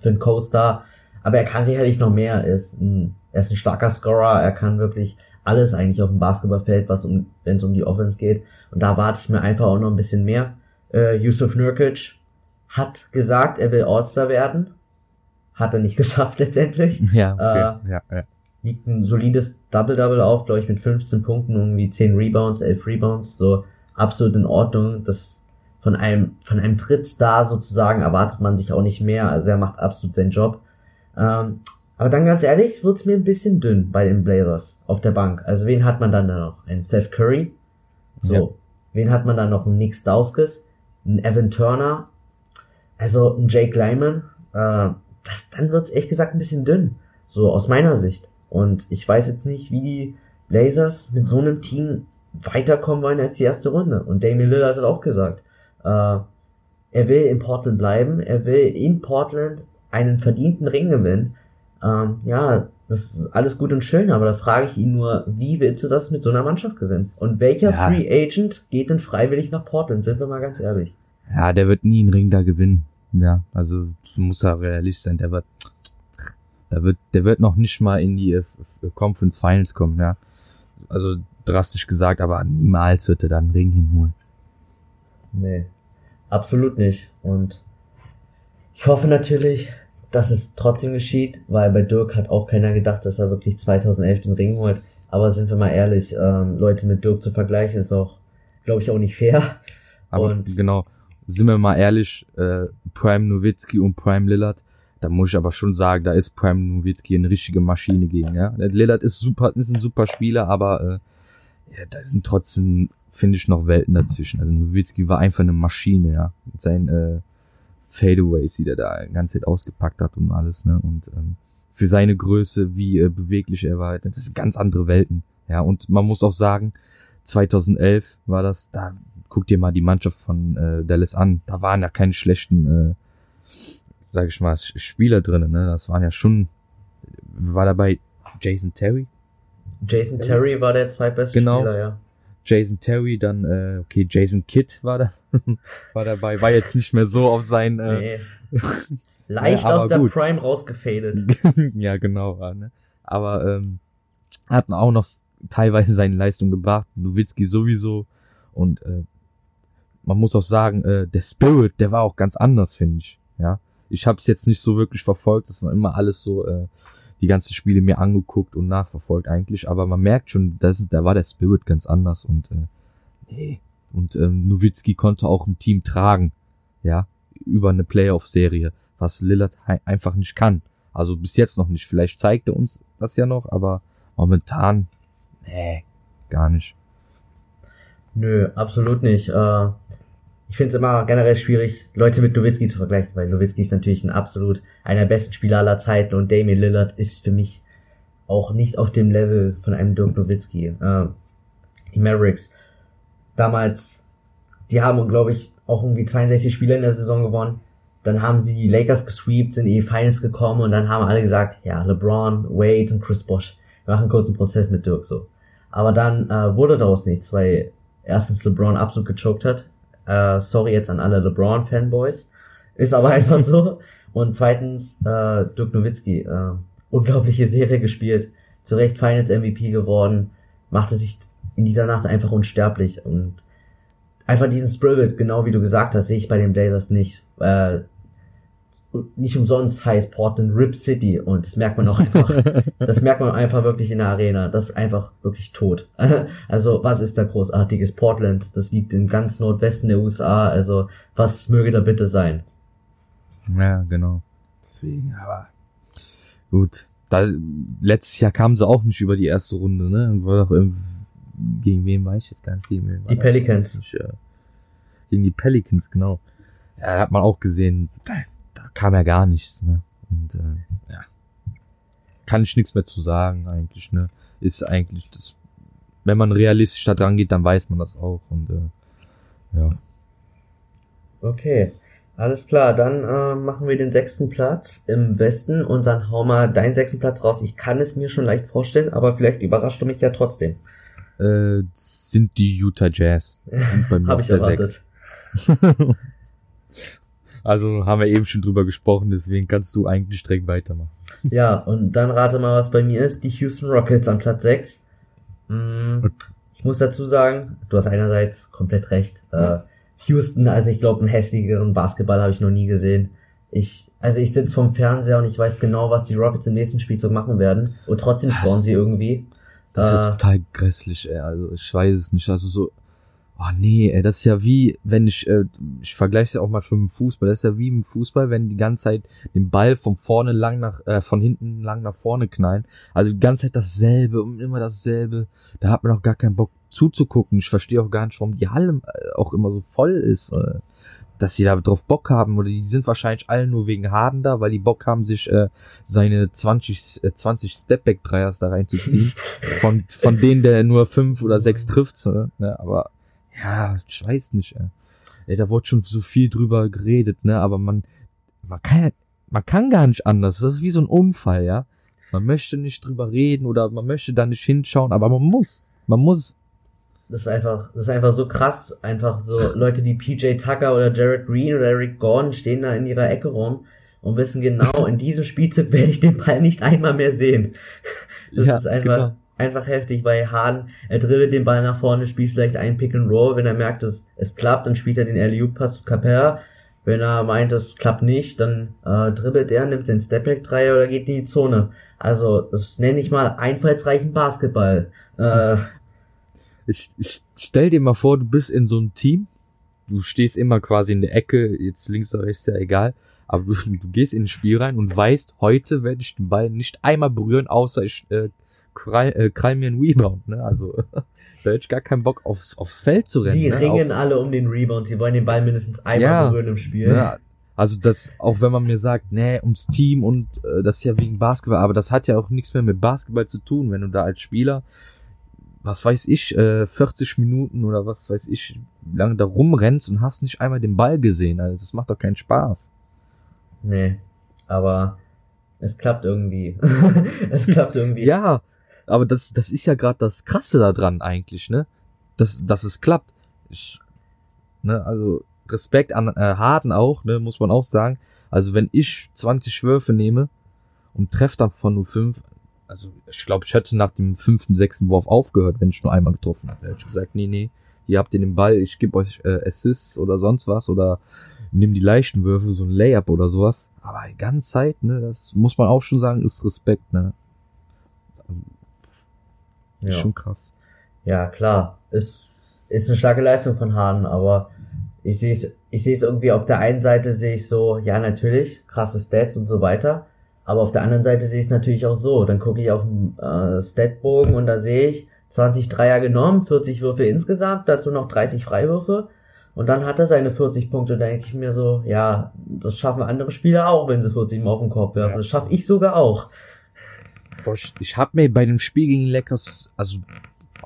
für einen Co-Star. Aber er kann sicherlich noch mehr. Er ist ein, er ist ein starker Scorer. Er kann wirklich alles eigentlich auf dem Basketballfeld, was um, wenn es um die Offense geht. Und da warte ich mir einfach auch noch ein bisschen mehr. Äh, Yusuf Nurkic hat gesagt, er will All-Star werden. Hat er nicht geschafft letztendlich. Ja, okay. ja, ja. Liegt ein solides Double-Double auf, glaube ich, mit 15 Punkten, irgendwie 10 Rebounds, 11 Rebounds, so absolut in Ordnung. Das von einem, von einem Trittstar sozusagen erwartet man sich auch nicht mehr. Also er macht absolut seinen Job. Ähm, aber dann ganz ehrlich, wird's mir ein bisschen dünn bei den Blazers auf der Bank. Also wen hat man dann da noch? Ein Steph Curry? So. Ja. Wen hat man dann noch? Ein Nick Stauskas? Ein Evan Turner? Also ein Jake Lyman? Äh, das, dann wird's ehrlich gesagt ein bisschen dünn. So aus meiner Sicht. Und ich weiß jetzt nicht, wie die Blazers mit so einem Team weiterkommen wollen als die erste Runde. Und Damian Lillard hat auch gesagt, äh, er will in Portland bleiben, er will in Portland einen verdienten Ring gewinnen. Ähm, ja, das ist alles gut und schön, aber da frage ich ihn nur, wie willst du das mit so einer Mannschaft gewinnen? Und welcher Ja. Free Agent geht denn freiwillig nach Portland? Sind wir mal ganz ehrlich. Ja, der wird nie einen Ring da gewinnen. Ja, also muss er realistisch sein. Der wird, der wird, der wird noch nicht mal in die äh, Conference Finals kommen. Ja, also drastisch gesagt, aber niemals wird er da einen Ring hinholen. Nee, absolut nicht. Und ich hoffe natürlich, dass es trotzdem geschieht, weil bei Dirk hat auch keiner gedacht, dass er wirklich 2011 den Ring holt. Aber sind wir mal ehrlich, ähm, Leute mit Dirk zu vergleichen, ist auch, glaube ich, auch nicht fair. Aber Und- genau, sind wir mal ehrlich, äh, Prime Nowitzki und Prime Lillard, da muss ich aber schon sagen, da ist Prime Nowitzki eine richtige Maschine gegen, ja. Lillard ist super, ist ein super Spieler, aber äh, ja, da sind trotzdem, finde ich, noch Welten dazwischen. Also Nowitzki war einfach eine Maschine, ja. Mit seinen äh, Fadeaways, die der da die ganze Zeit ausgepackt hat und alles, ne? Und ähm, für seine Größe, wie äh, beweglich er war, das sind ganz andere Welten. Ja, und man muss auch sagen, 2011 war das, da guck dir mal die Mannschaft von äh, Dallas an, da waren ja keine schlechten, äh, sag ich mal, Spieler drinnen, ne? Das waren ja schon, war dabei Jason Terry? Jason Terry war der zweitbeste Genau. Spieler, ja. Jason Terry, dann, äh, okay, Jason Kidd war da, war dabei, war jetzt nicht mehr so auf sein, äh, Nee. Leicht Ja, aus der gut. Prime rausgefadet. ja, genau, ne? Aber ähm, hatten auch noch teilweise seine Leistung gebracht, Nowitzki sowieso. Und äh, man muss auch sagen, äh, der Spirit, der war auch ganz anders, finde ich. Ja, ich habe es jetzt nicht so wirklich verfolgt. Das war immer alles so, äh, die ganzen Spiele mir angeguckt und nachverfolgt eigentlich. Aber man merkt schon, das ist, da war der Spirit ganz anders und äh, nee. Und ähm, Nowitzki konnte auch ein Team tragen, ja, über eine Playoff-Serie, was Lillard einfach nicht kann. Also bis jetzt noch nicht. Vielleicht zeigt er uns das ja noch, aber momentan, nee, gar nicht. Nö, absolut nicht. Äh, ich finde es immer generell schwierig, Leute mit Nowitzki zu vergleichen, weil Nowitzki ist natürlich ein absolut einer der besten Spieler aller Zeiten und Damian Lillard ist für mich auch nicht auf dem Level von einem Dirk Nowitzki. Äh, die Mavericks damals, die haben, glaube ich, auch irgendwie 62 Spiele in der Saison gewonnen. Dann haben sie die Lakers gesweept, sind in die Finals gekommen und dann haben alle gesagt, ja, LeBron, Wade und Chris Bosh, wir machen einen Prozess mit Dirk so. Aber dann äh, wurde daraus nichts, weil erstens LeBron absolut gechoked hat. Äh, sorry jetzt an alle LeBron-Fanboys. Ist aber einfach so. Und zweitens, äh, Dirk Nowitzki, äh, unglaubliche Serie gespielt. Zu Recht Finals MVP geworden. Machte sich in dieser Nacht einfach unsterblich. Und einfach diesen Spirit, genau wie du gesagt hast, sehe ich bei den Blazers nicht. Äh, nicht umsonst heißt Portland Rip City und das merkt man auch einfach. das merkt man einfach wirklich in der Arena. Das ist einfach wirklich tot. Also was ist da großartiges? Portland, das liegt im ganz Nordwesten der USA. Also was möge da bitte sein? Ja, genau. Deswegen, aber gut. Da, letztes Jahr kamen sie auch nicht über die erste Runde, ne? War doch irgendwie, gegen wen war ich jetzt gar nicht? Gegen wen war Die das? Pelicans. Nicht, äh, Gegen die Pelicans, genau. Ja, hat man auch gesehen, da, da kam ja gar nichts, ne? Und äh, ja. Kann ich nichts mehr zu sagen, eigentlich, ne? Ist eigentlich das, wenn man realistisch da dran geht, dann weiß man das auch. Und äh, ja. Okay, alles klar. Dann äh, machen wir den sechsten Platz im Westen und dann hau mal deinen sechsten Platz raus. Ich kann es mir schon leicht vorstellen, aber vielleicht überrascht du mich ja trotzdem. Äh, sind die Utah Jazz. Sind bei mir auf der erwartet. 6. also haben wir eben schon drüber gesprochen, deswegen kannst du eigentlich direkt weitermachen. Ja, und dann rate mal, was bei mir ist. Die Houston Rockets an Platz 6. Hm, ich muss dazu sagen, du hast einerseits komplett recht. Äh, Houston, also ich glaube, einen hässlicheren Basketball habe ich noch nie gesehen. Ich, also ich sitze vom Fernseher und ich weiß genau, was die Rockets im nächsten Spielzug machen werden. Und trotzdem Das- sie irgendwie. Das ist ja total grässlich, ey. Also ich weiß es nicht. Also so, oh nee, ey, das ist ja wie, wenn ich, äh, ich vergleiche es ja auch mal schon mit dem Fußball. Das ist ja wie im Fußball, wenn die ganze Zeit den Ball von vorne lang nach, äh, von hinten lang nach vorne knallen. Also die ganze Zeit dasselbe und immer dasselbe. Da hat man auch gar keinen Bock zuzugucken. Ich verstehe auch gar nicht, warum die Halle äh, auch immer so voll ist. Äh, dass sie da drauf Bock haben oder die sind wahrscheinlich alle nur wegen Harden da, weil die Bock haben, sich äh, seine 20, äh, 20 Stepback-Dreiers da reinzuziehen. von, von denen der nur fünf oder sechs trifft. So, ne? Aber ja, ich weiß nicht. Ey. Ey, da wurde schon so viel drüber geredet, ne? Aber man, man kann, man kann gar nicht anders. Das ist wie so ein Unfall, ja. Man möchte nicht drüber reden oder man möchte da nicht hinschauen, aber man muss. Man muss. Das ist einfach, das ist einfach so krass. Einfach so Leute wie PJ Tucker oder Jared Green oder Eric Gordon stehen da in ihrer Ecke rum und wissen genau, in diesem Spielzug werde ich den Ball nicht einmal mehr sehen. Das Ja, ist einfach, genau. einfach heftig, weil Harden, er dribbelt den Ball nach vorne, spielt vielleicht einen Pick and Roll, wenn er merkt, dass es klappt, dann spielt er den alley pass zu Capella. Wenn er meint, es klappt nicht, dann äh, dribbelt er, nimmt den Stepback-Dreier oder geht in die Zone. Also, das nenne ich mal einfallsreichen Basketball. Äh, Ich, ich stell dir mal vor, du bist in so einem Team. Du stehst immer quasi in der Ecke, jetzt links oder rechts, ja egal. Aber du, du gehst in ein Spiel rein und weißt, heute werde ich den Ball nicht einmal berühren, außer ich äh, krall, äh, krall mir einen Rebound. Ne? Also da hätte ich gar keinen Bock aufs, aufs Feld zu rennen. Die ne? ringen alle um den Rebound. Sie wollen den Ball mindestens einmal Ja. berühren im Spiel. Ja, also das, auch wenn man mir sagt, nee, ums Team und äh, das ist ja wegen Basketball, aber das hat ja auch nichts mehr mit Basketball zu tun, wenn du da als Spieler, was weiß ich, äh, 40 Minuten oder was weiß ich, lange da rumrennst und hast nicht einmal den Ball gesehen. Also das macht doch keinen Spaß. Nee, aber es klappt irgendwie. es klappt irgendwie. Ja, aber das, das ist ja gerade das Krasse daran eigentlich, ne? Dass, dass es klappt. Ich, ne, also Respekt an äh, Harden auch, ne, muss man auch sagen. Also wenn ich 20 Würfe nehme und treffe davon nur fünf, also ich glaube, ich hätte nach dem fünften, sechsten Wurf aufgehört, wenn ich nur einmal getroffen hätte. Hätte ich gesagt, nee, nee, ihr habt den Ball, ich gebe euch äh, Assists oder sonst was oder nimm die leichten Würfe, so ein Layup oder sowas. Aber die ganze Zeit, ne, das muss man auch schon sagen, ist Respekt, ne. Ist ja. schon krass. ja, klar. Ist, ist eine starke Leistung von Harden, aber ich sehe es, ich sehe es irgendwie auf der einen Seite sehe ich so, ja, natürlich, krasse Stats und so weiter. Aber auf der anderen Seite sehe ich es natürlich auch so. Dann gucke ich auf den äh, Statbogen und da sehe ich 20 Dreier genommen, 40 Würfe insgesamt, dazu noch 30 Freiwürfe. Und dann hat er seine 40 Punkte. Da denke ich mir so, ja, das schaffen andere Spieler auch, wenn sie 40 Mal auf den Korb werfen. Das schaffe ich sogar auch. Ich, habe mir bei dem Spiel gegen die Lakers, also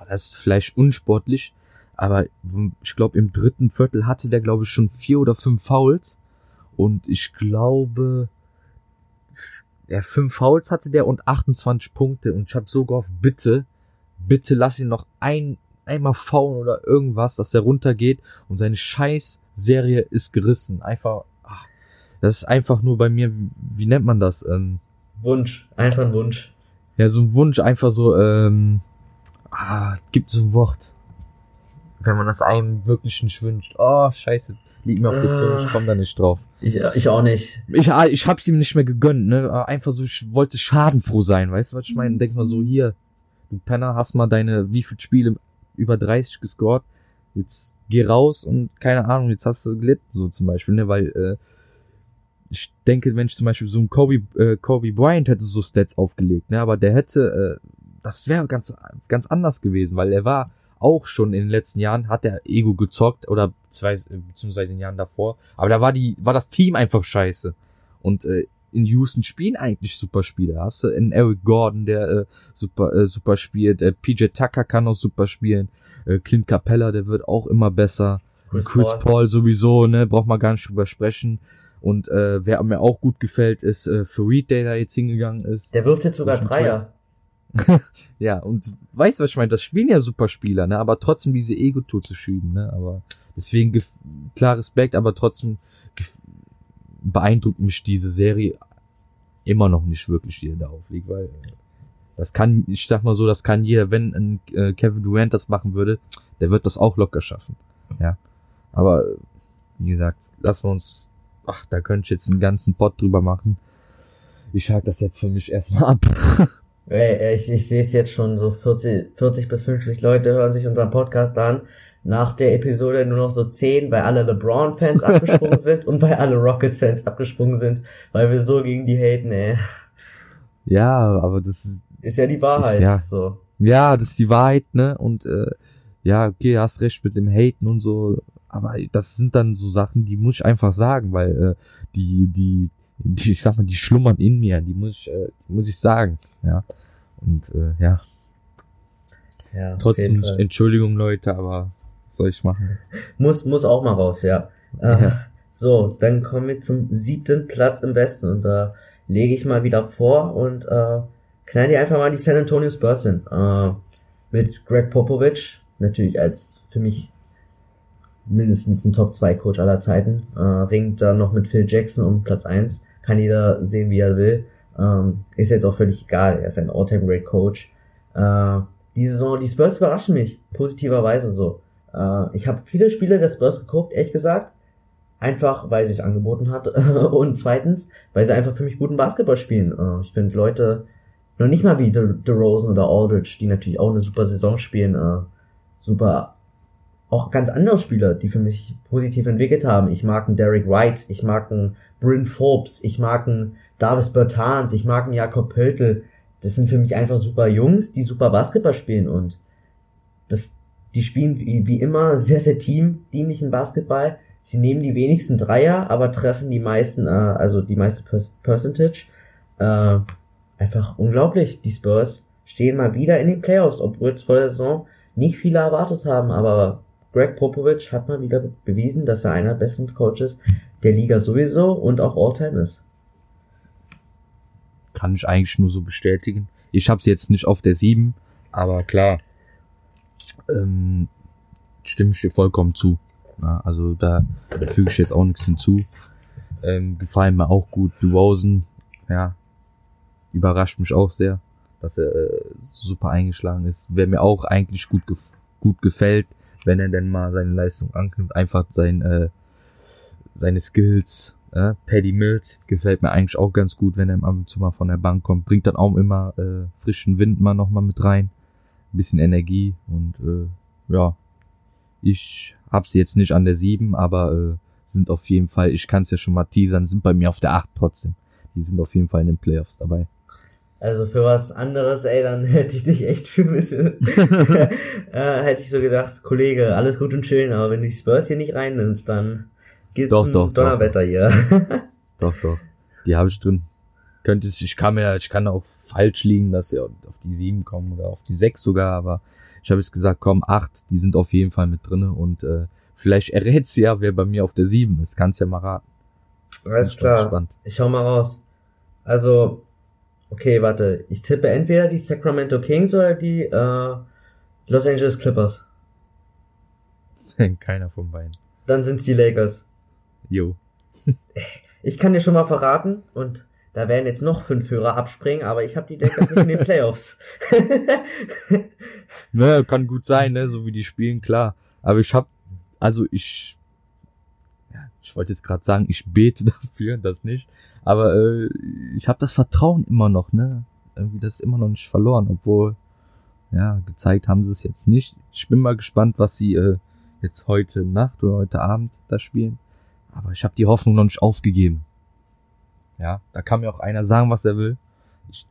das ist vielleicht unsportlich, aber ich glaube im dritten Viertel hatte der glaube ich schon vier oder fünf Fouls und ich glaube ja, fünf Fouls hatte der und 28 Punkte und ich habe so gehofft, bitte, bitte lass ihn noch ein einmal faulen oder irgendwas, dass er runtergeht und seine scheiß Serie ist gerissen. Einfach, ach, das ist einfach nur bei mir, wie, wie nennt man das? Ähm, Wunsch, einfach ein Wunsch. ja, so ein Wunsch, einfach so, ähm, ah, gibt so ein Wort. Wenn man das einem wirklich nicht wünscht. Oh, scheiße. Liegt mir auf der Zunge, ich komm da nicht drauf. Ich, ich auch nicht. Ich, ah, ich hab's ihm nicht mehr gegönnt, ne? Aber Einfach so, ich wollte schadenfroh sein, weißt du, was ich meine? Denk mal so, hier, du Penner, hast mal deine, wie viel Spiele über 30 gescored, jetzt geh raus und keine Ahnung, jetzt hast du gelitten, so zum Beispiel, ne? Weil, äh, ich denke, wenn ich zum Beispiel so ein Kobe, äh, Kobe Bryant hätte so Stats aufgelegt, ne? Aber der hätte, äh, das wäre ganz, ganz anders gewesen, weil er war auch schon in den letzten Jahren, hat er Ego gezockt oder zwei, beziehungsweise in den Jahren davor. Aber da war die, war das Team einfach scheiße. Und äh, in Houston spielen eigentlich super Spieler. Hast du einen Eric Gordon, der äh, super, äh, super spielt. Äh, PJ Tucker kann auch super spielen. Äh, Clint Capella, der wird auch immer besser. Chris Chris, Paul. Paul. sowieso, ne, braucht man gar nicht drüber sprechen. Und äh, wer mir auch gut gefällt, ist äh, Farid, der da jetzt hingegangen ist. Der wirft jetzt sogar Dreier. Ja, und weißt du, was ich meine? Das spielen ja super Spieler, ne? Aber trotzdem diese Ego-Tour zu schieben, ne? Aber deswegen klar Respekt, aber trotzdem beeindruckt mich diese Serie immer noch nicht wirklich, die da aufliegt, weil das kann, ich sag mal so, das kann jeder, wenn ein äh, Kevin Durant das machen würde, der wird das auch locker schaffen. Ja. Aber wie gesagt, lassen wir uns, ach, da könnte ich jetzt einen ganzen Pot drüber machen. Ich halte das jetzt für mich erstmal ab. Ich, ich sehe es jetzt schon, so 40, 40 bis 50 Leute hören sich unseren Podcast an. Nach der Episode nur noch so 10, weil alle LeBron-Fans abgesprungen sind und weil alle Rockets-Fans abgesprungen sind, weil wir so gegen die haten, ey. ja, aber das ist, Ist ja die Wahrheit, Ist ja. so. Ja, das ist die Wahrheit, ne? Und äh, ja, okay, hast recht mit dem Haten und so, aber das sind dann so Sachen, die muss ich einfach sagen, weil äh, die, die, die, ich sag mal, die schlummern in mir, die muss ich, äh, muss ich sagen, ja. Und äh, ja, Ja, trotzdem. Entschuldigung, Leute, aber was soll ich machen? Muss, muss auch mal raus, ja. Äh, Ja. So, dann kommen wir zum siebten Platz im Westen und da lege ich mal wieder vor und äh, knall dir einfach mal die San Antonio Spurs hin. Äh, mit Greg Popovich, natürlich als für mich mindestens ein Top 2 Coach aller Zeiten, äh, ringt da noch mit Phil Jackson um Platz 1. Kann jeder sehen, wie er will. Ähm, ist jetzt auch völlig egal, er ist ein All-Time Great Coach. Äh, die Saison, die Spurs überraschen mich, positiverweise so. Äh, ich habe viele Spiele der Spurs geguckt, ehrlich gesagt. Einfach, weil sie es angeboten hat. Und zweitens, weil sie einfach für mich guten Basketball spielen. Äh, ich finde Leute, noch nicht mal wie De- DeRozan oder Aldridge, die natürlich auch eine super Saison spielen, äh, super, auch ganz andere Spieler, die für mich positiv entwickelt haben. Ich mag einen Derek White, ich mag einen Bryn Forbes, ich mag einen Davis Bertans, ich mag einen Jakob Pöltl. Das sind für mich einfach super Jungs, die super Basketball spielen und das, die spielen wie, wie immer sehr, sehr teamdienlichen Basketball. Sie nehmen die wenigsten Dreier, aber treffen die meisten, äh, also die meiste per Percentage. Äh, einfach unglaublich. Die Spurs stehen mal wieder in den Playoffs, obwohl es vor der Saison nicht viele erwartet haben, aber Greg Popovich hat mal wieder bewiesen, dass er einer der besten Coaches der Liga sowieso und auch All-Time ist. Kann ich eigentlich nur so bestätigen. Ich habe sie jetzt nicht auf der 7, aber klar, ähm, stimme ich dir vollkommen zu. Na, also da, da füge ich jetzt auch nichts hinzu. Ähm, gefallen mir auch gut. DeRozan, ja, überrascht mich auch sehr, dass er äh, super eingeschlagen ist. Wer mir auch eigentlich gut, gef gut gefällt, wenn er denn mal seine Leistung anknüpft, einfach sein, äh, seine Skills. Äh, Paddy Mills gefällt mir eigentlich auch ganz gut, wenn er ab und zu mal von der Bank kommt. Bringt dann auch immer äh, frischen Wind mal nochmal mit rein. Ein bisschen Energie und äh, ja, ich hab sie jetzt nicht an der 7, aber äh, sind auf jeden Fall, ich kann es ja schon mal teasern, sind bei mir auf der 8 trotzdem. Die sind auf jeden Fall in den Playoffs dabei. Also für was anderes, ey, dann hätte ich dich echt für ein bisschen, äh, hätte ich so gedacht, Kollege, alles gut und schön, aber wenn du die Spurs hier nicht reinnimmst, dann gibt's Doch, ein doch, doch, Donnerwetter hier. Doch, doch. Die habe ich drin. Könnte ich, ich kann mir, ich kann auch falsch liegen, dass sie auf die 7 kommen oder auf die 6 sogar, aber ich habe jetzt gesagt, komm, 8, die sind auf jeden Fall mit drinne und äh, vielleicht errät sie ja, wer bei mir auf der 7 ist. Kannst ja mal raten. Alles klar. Ich hau mal raus. Also, okay, warte. Ich tippe entweder die Sacramento Kings oder die äh, Los Angeles Clippers. Keiner von beiden. Dann sind's die Lakers. Jo. Ich kann dir schon mal verraten, und da werden jetzt noch fünf Hörer abspringen, aber ich habe die Lakers nicht in den Playoffs. Ne, kann gut sein, ne, so wie die spielen, klar. Aber ich hab, also ich ja, ich wollte jetzt gerade sagen, ich bete dafür, das nicht, aber äh, ich habe das Vertrauen immer noch, ne? Irgendwie das ist immer noch nicht verloren, obwohl ja, gezeigt haben sie es jetzt nicht. Ich bin mal gespannt, was sie äh, jetzt heute Nacht oder heute Abend da spielen. Aber ich habe die Hoffnung noch nicht aufgegeben. Ja, da kann mir auch einer sagen, was er will. Ich,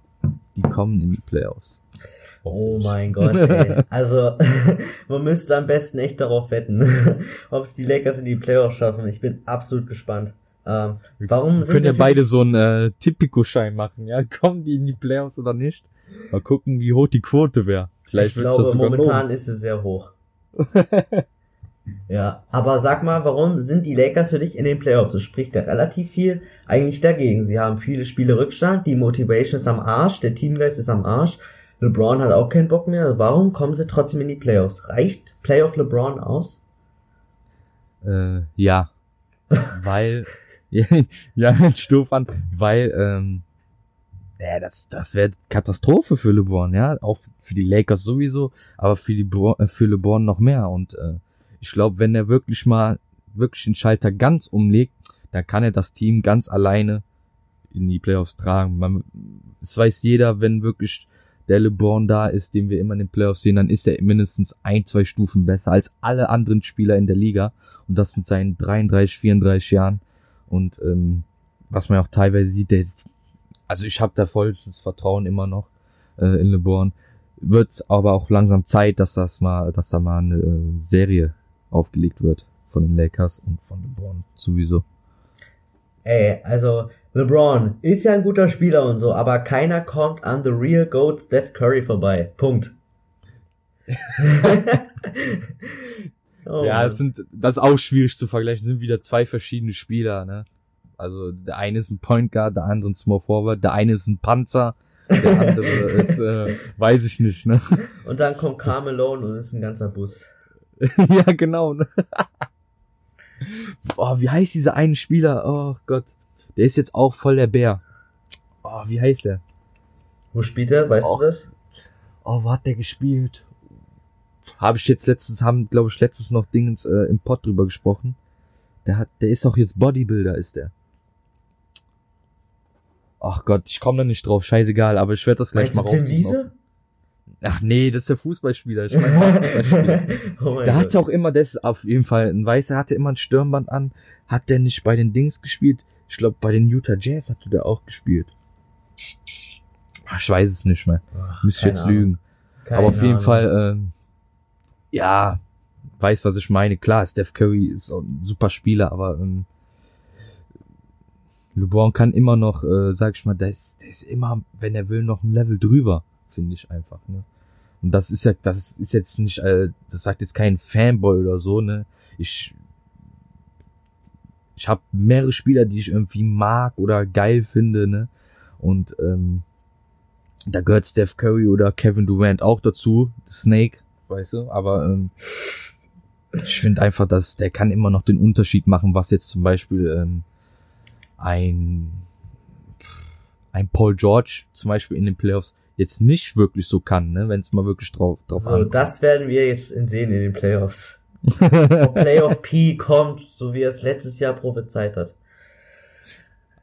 die kommen in die Playoffs. Oh mein Gott, ey. Also, man müsste am besten echt darauf wetten, ob es die Lakers in die Playoffs schaffen. Ich bin absolut gespannt. Ähm, warum Wir können ja wir beide so einen äh, Tipico-Schein machen, ja? Kommen die in die Playoffs oder nicht? Mal gucken, wie hoch die Quote wäre. Vielleicht ich glaube, momentan ist es sehr hoch. ja, aber sag mal, warum sind die Lakers für dich in den Playoffs? Das spricht ja relativ viel eigentlich dagegen. Sie haben viele Spiele Rückstand, die Motivation ist am Arsch, der Teamgeist ist am Arsch. LeBron hat auch keinen Bock mehr. Warum kommen sie trotzdem in die Playoffs? Reicht Playoff LeBron aus? Äh, ja. weil, ja, doof an, weil, ähm, ja, das, das wäre Katastrophe für LeBron, ja, auch für die Lakers sowieso, aber für die Bro äh, für LeBron noch mehr. Und äh, ich glaube, wenn er wirklich mal wirklich den Schalter ganz umlegt, dann kann er das Team ganz alleine in die Playoffs tragen. Man, es weiß jeder, wenn wirklich der LeBron da ist, den wir immer in den Playoffs sehen, dann ist er mindestens ein, zwei Stufen besser als alle anderen Spieler in der Liga. Und das mit seinen 33, 34 Jahren und ähm, was man auch teilweise sieht, der, also ich habe da vollstes Vertrauen immer noch äh, in LeBron. Wird aber auch langsam Zeit, dass das mal, dass da mal eine äh, Serie aufgelegt wird von den Lakers und von LeBron sowieso. Ey, also LeBron ist ja ein guter Spieler und so, aber keiner kommt an the real GOAT Steph Curry vorbei. Punkt. oh, ja, es sind, das ist auch schwierig zu vergleichen. Es sind wieder zwei verschiedene Spieler, ne? Also der eine ist ein Point Guard, der andere ein Small Forward, der eine ist ein Panzer, der andere ist, äh, weiß ich nicht, ne? Und dann kommt Carmelo und ist ein ganzer Bus. ja, genau. Ne? Boah, wie heißt dieser eine Spieler? Oh Gott. Der ist jetzt auch voll der Bär. Oh, wie heißt der? Wo spielt er? Weißt Och. du das? Oh, wo hat der gespielt? Habe ich jetzt letztens, haben, glaube ich, letztens noch Dingens äh, im Pod drüber gesprochen. Der hat, der ist doch jetzt Bodybuilder, ist der. Ach Gott, ich komme da nicht drauf, scheißegal, aber ich werde das gleich mal. Wiese? Ach nee, das ist der Fußballspieler. Ich meine Basketballspieler. oh mein Der hatte auch immer, das ist auf jeden Fall ein Weißer, hatte immer ein Stirnband an. Hat der nicht bei den Dings gespielt? Ich glaube, bei den Utah Jazz hatte der auch gespielt. Ach, Ich weiß es nicht mehr. Müsste ich jetzt Ahnung. lügen. Keine Aber auf jeden Ahnung. Fall, ähm, ja, weiß, was ich meine. Klar, Steph Curry ist ein super Spieler, aber ähm, LeBron kann immer noch, äh, sag ich mal, der ist, der ist immer, wenn er will, noch ein Level drüber, finde ich einfach. Ne? Und das ist ja, das ist jetzt nicht, äh, das sagt jetzt kein Fanboy oder so, ne? Ich, ich habe mehrere Spieler, die ich irgendwie mag oder geil finde, ne? Und ähm, da gehört Steph Curry oder Kevin Durant auch dazu, Snake, weißt du, aber ähm, ich finde einfach, dass der kann immer noch den Unterschied machen, was jetzt zum Beispiel ähm, ein ein Paul George zum Beispiel in den Playoffs jetzt nicht wirklich so kann, ne, wenn es mal wirklich drauf drauf So, ankommt. das werden wir jetzt sehen in den Playoffs. Ob Playoff P kommt, so wie er es letztes Jahr prophezeit hat.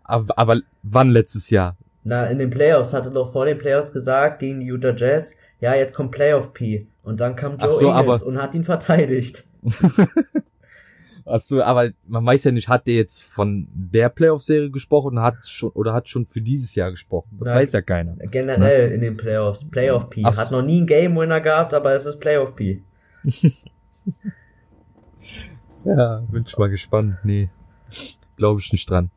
aber, aber wann letztes Jahr? Na, in den Playoffs hat er doch vor den Playoffs gesagt gegen die Utah Jazz, ja, jetzt kommt Playoff P. Und dann kam Joe so, Ingles und hat ihn verteidigt. Achso, aber man weiß ja nicht, hat der jetzt von der Playoff-Serie gesprochen hat schon oder hat schon für dieses Jahr gesprochen? Das Nein. weiß ja keiner. Generell in den Playoffs. Playoff P. Ach Hat noch nie einen Game Winner gehabt, aber es ist Playoff P. Ja, bin ich mal gespannt. Nee, glaube ich nicht dran.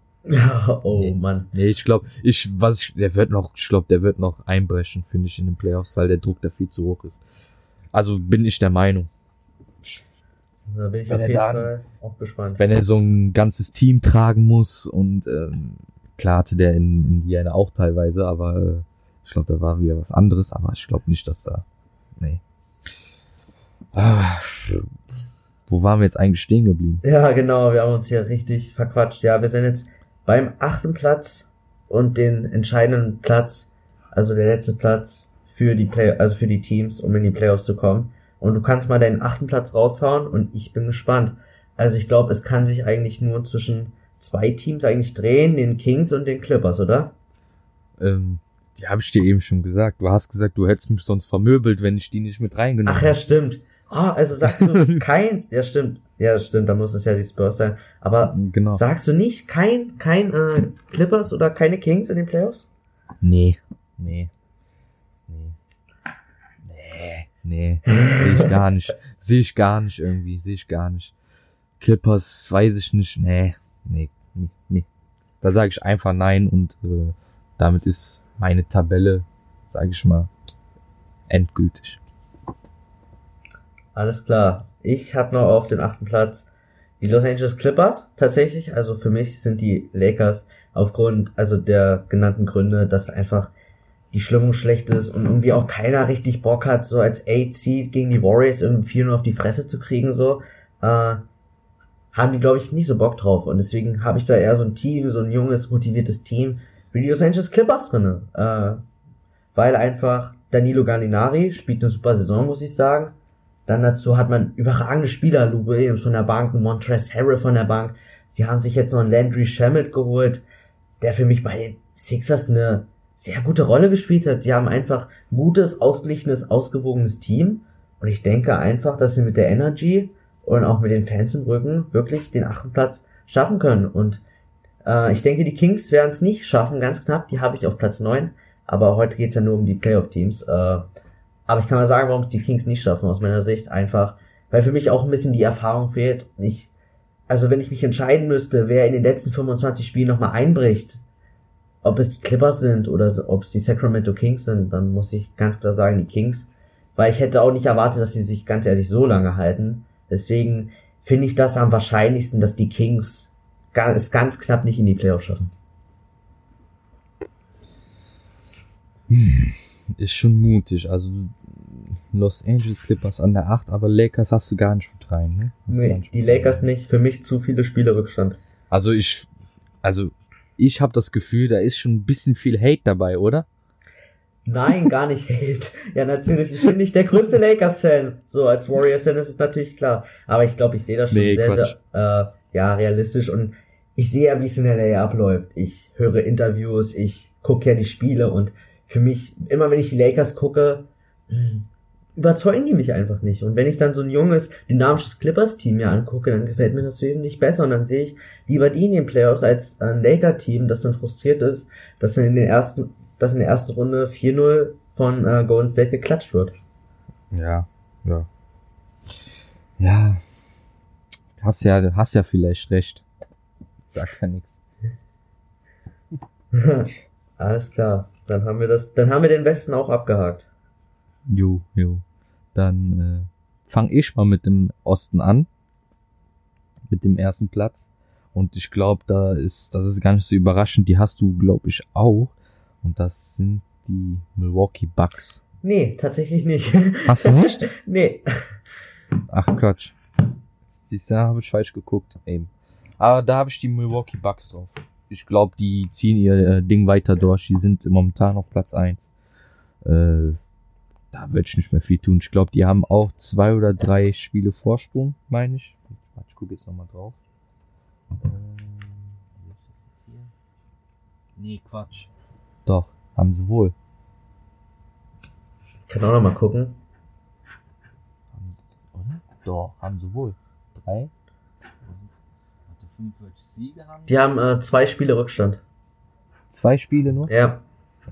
Oh. Mann. Nee, ich glaube, ich, was ich, der wird noch, ich glaube, der wird noch einbrechen, finde ich, in den Playoffs, weil der Druck da viel zu hoch ist. Also bin ich der Meinung. Da bin ich Wenn auf er jeden dann- Fall auch gespannt. Wenn er so ein ganzes Team tragen muss und ähm, klar hatte der in Indiana auch teilweise, aber äh, ich glaube, da war wieder was anderes, aber ich glaube nicht, dass da. Nee. Ah, wo waren wir jetzt eigentlich stehen geblieben? Ja, genau, wir haben uns hier richtig verquatscht. Ja, wir sind jetzt beim achten Platz und den entscheidenden Platz, also der letzte Platz für die Play, also für die Teams, um in die Playoffs zu kommen. Und du kannst mal deinen achten Platz raushauen und ich bin gespannt. Also ich glaube, es kann sich eigentlich nur zwischen zwei Teams eigentlich drehen, den Kings und den Clippers, oder? Ähm, die habe ich dir eben schon gesagt. Du hast gesagt, du hättest mich sonst vermöbelt, wenn ich die nicht mit reingenommen Ach ja, stimmt. Ah, also sagst du keins? Ja, stimmt. Ja, stimmt, da muss es ja die Spurs sein. Aber Genau. sagst du nicht kein, kein äh, Clippers oder keine Kings in den Playoffs? Nee. Nee. Nee. Nee. Nee. Sehe ich gar nicht. Sehe ich gar nicht irgendwie. Sehe ich gar nicht. Clippers, weiß ich nicht. Nee. Nee. Nee. nee. Da sage ich einfach nein und äh, damit ist meine Tabelle, sage ich mal, endgültig. Alles klar. Ich habe noch auf den achten Platz die Los Angeles Clippers tatsächlich. Also für mich sind die Lakers aufgrund also der genannten Gründe, dass einfach die Stimmung schlecht ist und irgendwie auch keiner richtig Bock hat, so als 8 Seed gegen die Warriors 4 nur auf die Fresse zu kriegen, so, äh, haben die, glaube ich, nicht so Bock drauf. Und deswegen habe ich da eher so ein Team, so ein junges, motiviertes Team wie die Los Angeles Clippers drinne. Äh, weil einfach Danilo Gallinari spielt eine super Saison, muss ich sagen. Dann dazu hat man überragende Spieler, Lou Williams von der Bank, Montrezl Harrell von der Bank. Sie haben sich jetzt noch einen Landry Shamet geholt, der für mich bei den Sixers eine sehr gute Rolle gespielt hat. Sie haben einfach ein gutes, ausgeglichenes, ausgewogenes Team. Und ich denke einfach, dass sie mit der Energy und auch mit den Fans im Rücken wirklich den achten Platz schaffen können. Und äh, ich denke, die Kings werden es nicht schaffen, ganz knapp. Die habe ich auf Platz 9. Aber heute geht's ja nur um die Playoff-Teams. Äh, aber ich kann mal sagen, warum es die Kings nicht schaffen, aus meiner Sicht. Einfach, weil für mich auch ein bisschen die Erfahrung fehlt. Ich, also wenn ich mich entscheiden müsste, wer in den letzten 25 Spielen nochmal einbricht, ob es die Clippers sind oder ob es die Sacramento Kings sind, dann muss ich ganz klar sagen, die Kings. Weil ich hätte auch nicht erwartet, dass sie sich ganz ehrlich so lange halten. Deswegen finde ich das am wahrscheinlichsten, dass die Kings es ganz knapp nicht in die Playoffs schaffen. Ist schon mutig. Also Los Angeles Clippers an der 8, aber Lakers hast du gar nicht mit rein, ne? Hast Nee, die mit rein. Lakers nicht. Für mich zu viele Spiele Rückstand. Also ich, also ich habe das Gefühl, da ist schon ein bisschen viel Hate dabei, oder? Nein, gar nicht Hate. Ja, natürlich. Ich bin nicht der größte Lakers-Fan. So, als Warriors-Fan ist es natürlich klar. Aber ich glaube, ich sehe das schon Nee, sehr, Quatsch. sehr, äh, ja, realistisch und ich sehe ja, wie es in der LA abläuft. Ich höre Interviews, ich gucke ja die Spiele und für mich, immer wenn ich die Lakers gucke, überzeugen die mich einfach nicht. Und wenn ich dann so ein junges, dynamisches Clippers-Team mir angucke, dann gefällt mir das wesentlich besser und dann sehe ich lieber die in den Playoffs als ein Laker-Team, das dann frustriert ist, dass dann in den ersten, dass in der ersten Runde 4-0 von äh, Golden State geklatscht wird. Ja, ja. Ja. Hast ja, hast ja vielleicht recht. Sag ja nichts. Alles klar. Dann haben wir das, dann haben wir den Westen auch abgehakt. Jo, jo. Dann äh, fang ich mal mit dem Osten an. Mit dem ersten Platz. Und ich glaube, da ist, das ist gar nicht so überraschend. Die hast du, glaube ich, auch. Und das sind die Milwaukee Bucks. Nee, tatsächlich nicht. Hast du nicht? nee. Ach Quatsch. Siehst du, habe ich falsch geguckt. Eben. Aber da habe ich die Milwaukee Bucks drauf. Ich glaube, die ziehen ihr äh, Ding weiter durch. Die sind momentan auf Platz 1. Äh, da wird ich nicht mehr viel tun. Ich glaube, die haben auch zwei oder drei Spiele Vorsprung, meine ich. Ich gucke jetzt nochmal drauf. Ähm? Nee, Quatsch. Doch, haben sie wohl. Ich kann auch noch mal gucken. Haben sie, oder? Doch, haben sie wohl. Drei? Warte, 45 Siege haben Die haben äh, zwei Spiele Rückstand. Zwei Spiele nur? Ja.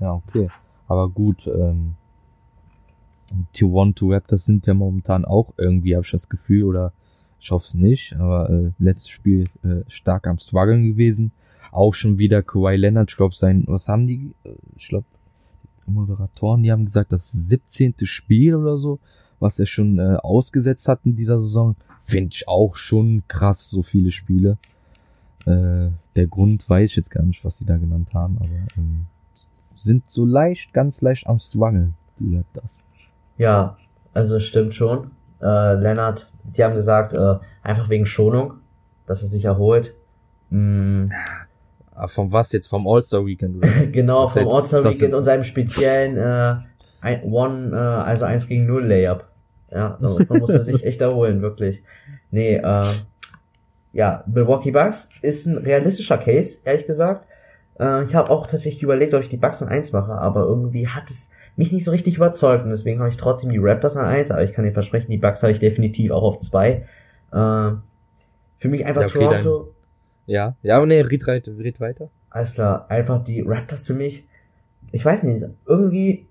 Ja, okay. Aber gut, ähm, T1 Raptors sind ja momentan auch irgendwie, habe ich das Gefühl, oder ich hoffe es nicht, aber äh, letztes Spiel äh, stark am Struggeln gewesen. Auch schon wieder Kawhi Leonard, ich glaube, sein, was haben die, äh, ich glaube, Moderatoren, die haben gesagt, das 17. Spiel oder so, was er schon äh, ausgesetzt hat in dieser Saison, finde ich auch schon krass, so viele Spiele. Äh, der Grund weiß ich jetzt gar nicht, was sie da genannt haben, aber ähm, sind so leicht, ganz leicht am struggeln, die Raptors. Ja, also stimmt schon. Äh, Lennart, die haben gesagt, äh, einfach wegen Schonung, dass er sich erholt. Mm, Ah, Von was jetzt? Vom All-Star Weekend genau, Das vom All-Star Weekend und seinem speziellen äh, ein, One, äh, also 1 gegen 0 Layup. Ja, man musste sich echt erholen, wirklich. Nee, äh, ja, Milwaukee Bucks ist ein realistischer Case, ehrlich gesagt. Äh, ich habe auch tatsächlich überlegt, ob ich die Bucks an 1 mache, aber irgendwie hat es mich nicht so richtig überzeugt und deswegen habe ich trotzdem die Raptors an 1, aber ich kann dir versprechen, die Bucks habe ich definitiv auch auf 2. Äh, für mich einfach Ja, okay, Toronto, Ja, ja, aber nee, red, red, red weiter. alles klar, einfach die Raptors für mich, ich weiß nicht, irgendwie,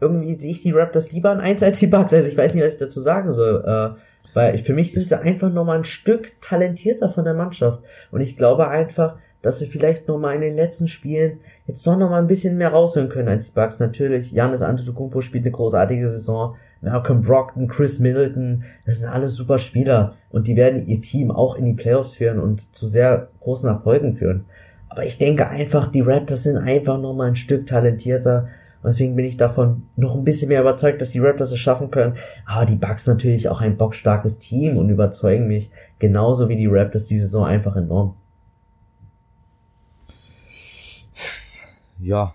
irgendwie sehe ich die Raptors lieber an 1 als die Bucks, also ich weiß nicht, was ich dazu sagen soll, äh, weil für mich sind sie einfach nochmal ein Stück talentierter von der Mannschaft und ich glaube einfach, dass sie vielleicht nochmal in den letzten Spielen jetzt doch nochmal ein bisschen mehr rausholen können als die Bucks. Natürlich, Janis Antetokounmpo spielt eine großartige Saison, Malcolm Brockton, Chris Middleton, das sind alles super Spieler und die werden ihr Team auch in die Playoffs führen und zu sehr großen Erfolgen führen. Aber ich denke einfach, die Raptors sind einfach nochmal ein Stück talentierter. Und deswegen bin ich davon noch ein bisschen mehr überzeugt, dass die Raptors es schaffen können. Aber die Bucks natürlich auch ein bockstarkes Team und überzeugen mich genauso wie die Raptors die Saison einfach enorm. Ja,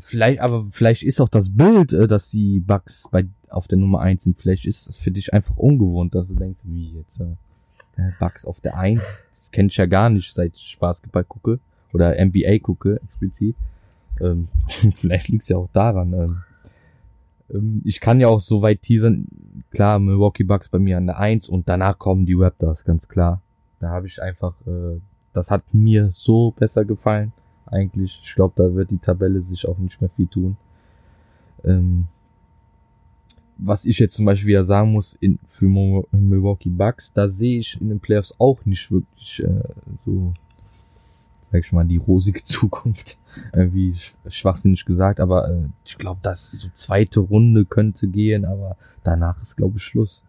vielleicht, aber vielleicht ist auch das Bild, äh, dass die Bugs bei auf der Nummer 1 sind, vielleicht ist es für dich einfach ungewohnt, dass du denkst, wie jetzt äh, Bugs auf der 1, das kenn ich ja gar nicht, seit ich Basketball gucke oder NBA gucke explizit. Ähm, vielleicht liegt's ja auch daran. Ähm, ähm, ich kann ja auch so weit teasern, klar, Milwaukee Bucks bei mir an der 1 und danach kommen die Raptors, ganz klar. Da habe ich einfach, äh, das hat mir so besser gefallen eigentlich. Ich glaube, da wird die Tabelle sich auch nicht mehr viel tun. Ähm, was ich jetzt zum Beispiel ja sagen muss, in, für Milwaukee Bucks, da sehe ich in den Playoffs auch nicht wirklich äh, so, sag ich mal, die rosige Zukunft. Irgendwie sch schwachsinnig gesagt, aber äh, ich glaube, das so zweite Runde könnte gehen, aber danach ist, glaube ich, Schluss.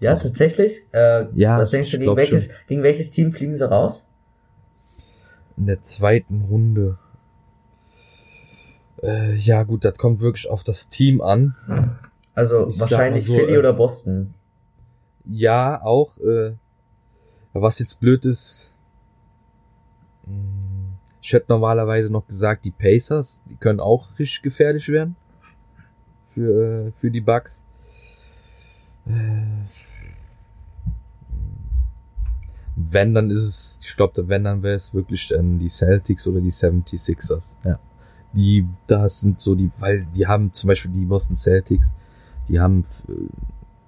Ja, tatsächlich. Äh, Ja, was denkst du, gegen welches, schon. gegen welches Team fliegen sie raus? In der zweiten Runde. Äh, ja, gut, das kommt wirklich auf das Team an. Also Ich wahrscheinlich so, Philly äh, oder Boston. Ja, auch. Äh, was jetzt blöd ist, ich hätte normalerweise noch gesagt, die Pacers, die können auch richtig gefährlich werden für, äh, für die Bucks. Äh, wenn, dann ist es, ich glaube, wenn, dann wäre es wirklich dann die Celtics oder die 76ers. Ja. Die, das sind so die, weil die haben zum Beispiel die Boston Celtics, die haben f-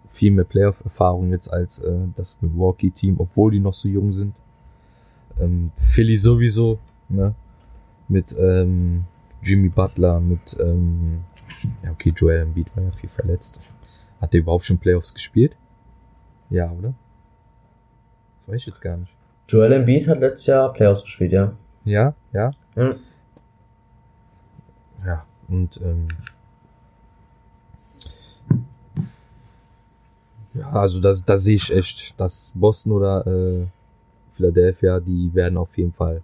viel mehr Playoff-Erfahrung jetzt als äh, das Milwaukee-Team, obwohl die noch so jung sind. Ähm, Philly sowieso, ne? Mit ähm, Jimmy Butler, mit ähm, ja okay, Joel Embiid war ja viel verletzt. Hat der überhaupt schon Playoffs gespielt? Ja, oder? Das weiß ich jetzt gar nicht. Joel Embiid hat letztes Jahr Playoffs gespielt, ja. Ja, ja, Hm. ja. Und ähm, ja, also das, da sehe ich echt, dass Boston oder äh, Philadelphia, die werden auf jeden Fall,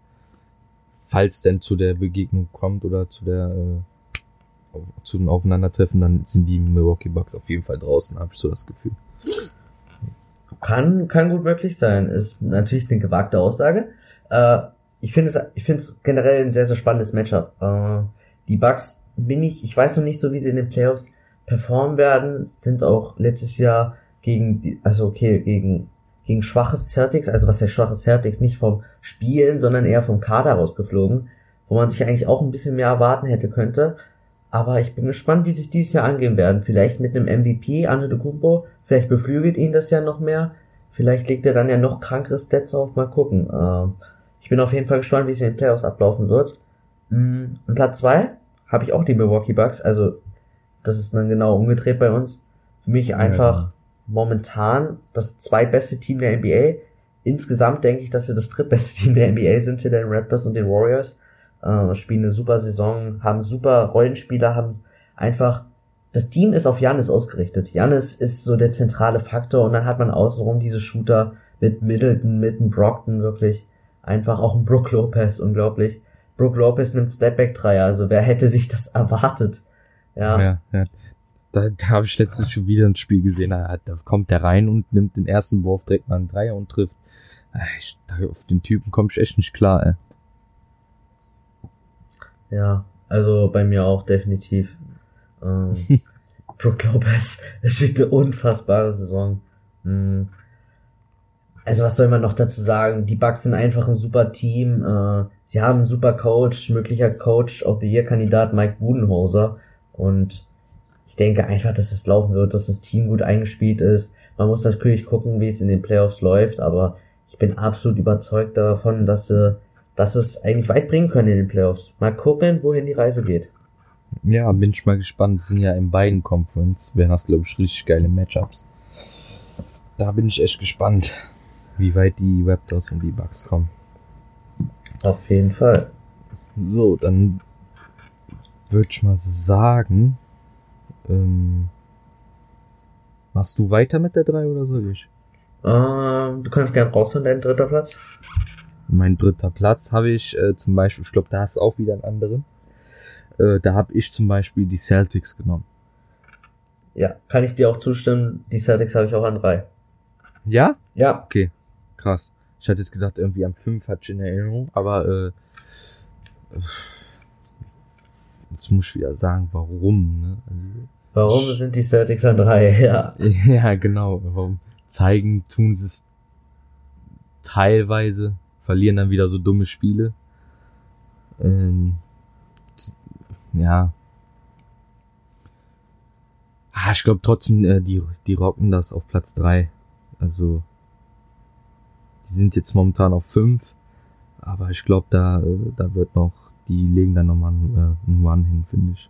falls denn zu der Begegnung kommt oder zu der äh, zu dem Aufeinandertreffen, dann sind die Milwaukee Bucks auf jeden Fall draußen, habe ich so das Gefühl. Kann, kann gut möglich sein. Ist natürlich eine gewagte Aussage. Äh, ich finde es, ich generell ein sehr, sehr spannendes Matchup. Äh, die Bucks bin ich, ich weiß noch nicht so, wie sie in den Playoffs performen werden, sind auch letztes Jahr gegen, die, also okay, gegen, gegen schwaches Celtics, also was der schwaches Celtics nicht vom Spielen, sondern eher vom Kader rausgeflogen, wo man sich eigentlich auch ein bisschen mehr erwarten hätte könnte. Aber ich bin gespannt, wie sie es dieses Jahr angehen werden. Vielleicht mit einem MVP, Antetokounmpo, vielleicht beflügelt ihn das ja noch mehr. Vielleicht legt er dann ja noch krankere Stats auf. Mal gucken. Ähm, ich bin auf jeden Fall gespannt, wie es in den Playoffs ablaufen wird. Mm, Und Platz zwei habe ich auch die Milwaukee Bucks. Also das ist dann genau umgedreht bei uns. Für mich einfach momentan das zweitbeste Team der NBA. Insgesamt denke ich, dass sie das drittbeste Team der NBA sind hinter den Raptors und den Warriors. Äh, spielen eine super Saison, haben super Rollenspieler, haben einfach das Team ist auf Janis ausgerichtet. Janis ist so der zentrale Faktor und dann hat man außenrum diese Shooter mit Middleton, mit einem Brockton wirklich einfach auch ein Brook Lopez unglaublich. Brook Lopez nimmt Stepback-Dreier, also wer hätte sich das erwartet? Ja, Ja, ja. Da, da habe ich letztens schon wieder ein Spiel gesehen, da, da kommt der rein und nimmt den ersten Wurf direkt mal einen Dreier und trifft. Ah, Ich, auf den Typen komme ich echt nicht klar, ey. ja, also bei mir auch definitiv. Ähm, Brook Lopez, er spielt eine unfassbare Saison. Mm. also was soll man noch dazu sagen? Die Bucks sind einfach ein super Team. Äh, sie haben einen super Coach, möglicher Coach of the Year Kandidat Mike Budenholzer. Und ich denke einfach, dass es laufen wird, dass das Team gut eingespielt ist. Man muss natürlich gucken, wie es in den Playoffs läuft, aber ich bin absolut überzeugt davon, dass sie, dass es eigentlich weit bringen können in den Playoffs. Mal gucken, wohin die Reise geht. Ja, bin ich mal gespannt. Das sind ja in beiden Conference, wären das, glaube ich, richtig geile Matchups. Da bin ich echt gespannt, wie weit die Raptors und die Bucks kommen. Auf jeden Fall. So, dann würde ich mal sagen, ähm, machst du weiter mit der 3 oder soll ich? Ähm, du kannst gerne rausholen, dein dritter Platz. Mein dritter Platz habe ich äh, zum Beispiel, ich glaube, da hast du auch wieder einen anderen. Äh, da habe ich zum Beispiel die Celtics genommen. Ja, kann ich dir auch zustimmen. Die Celtics habe ich auch an drei. Ja? Ja, Okay, krass. Ich hatte jetzt gedacht, irgendwie am 5 hatte ich in Erinnerung, aber äh, jetzt muss ich wieder sagen, warum, ne? Warum sind die Celtics an drei? Ja. Ja, genau. Warum zeigen, tun sie es teilweise, verlieren dann wieder so dumme Spiele. Ähm, ja. Ah, ich glaube trotzdem, äh, die, die rocken das auf Platz drei. Also, die sind jetzt momentan auf fünf, aber ich glaube, da, äh, da wird noch, die legen dann nochmal einen, äh, einen One hin, finde ich.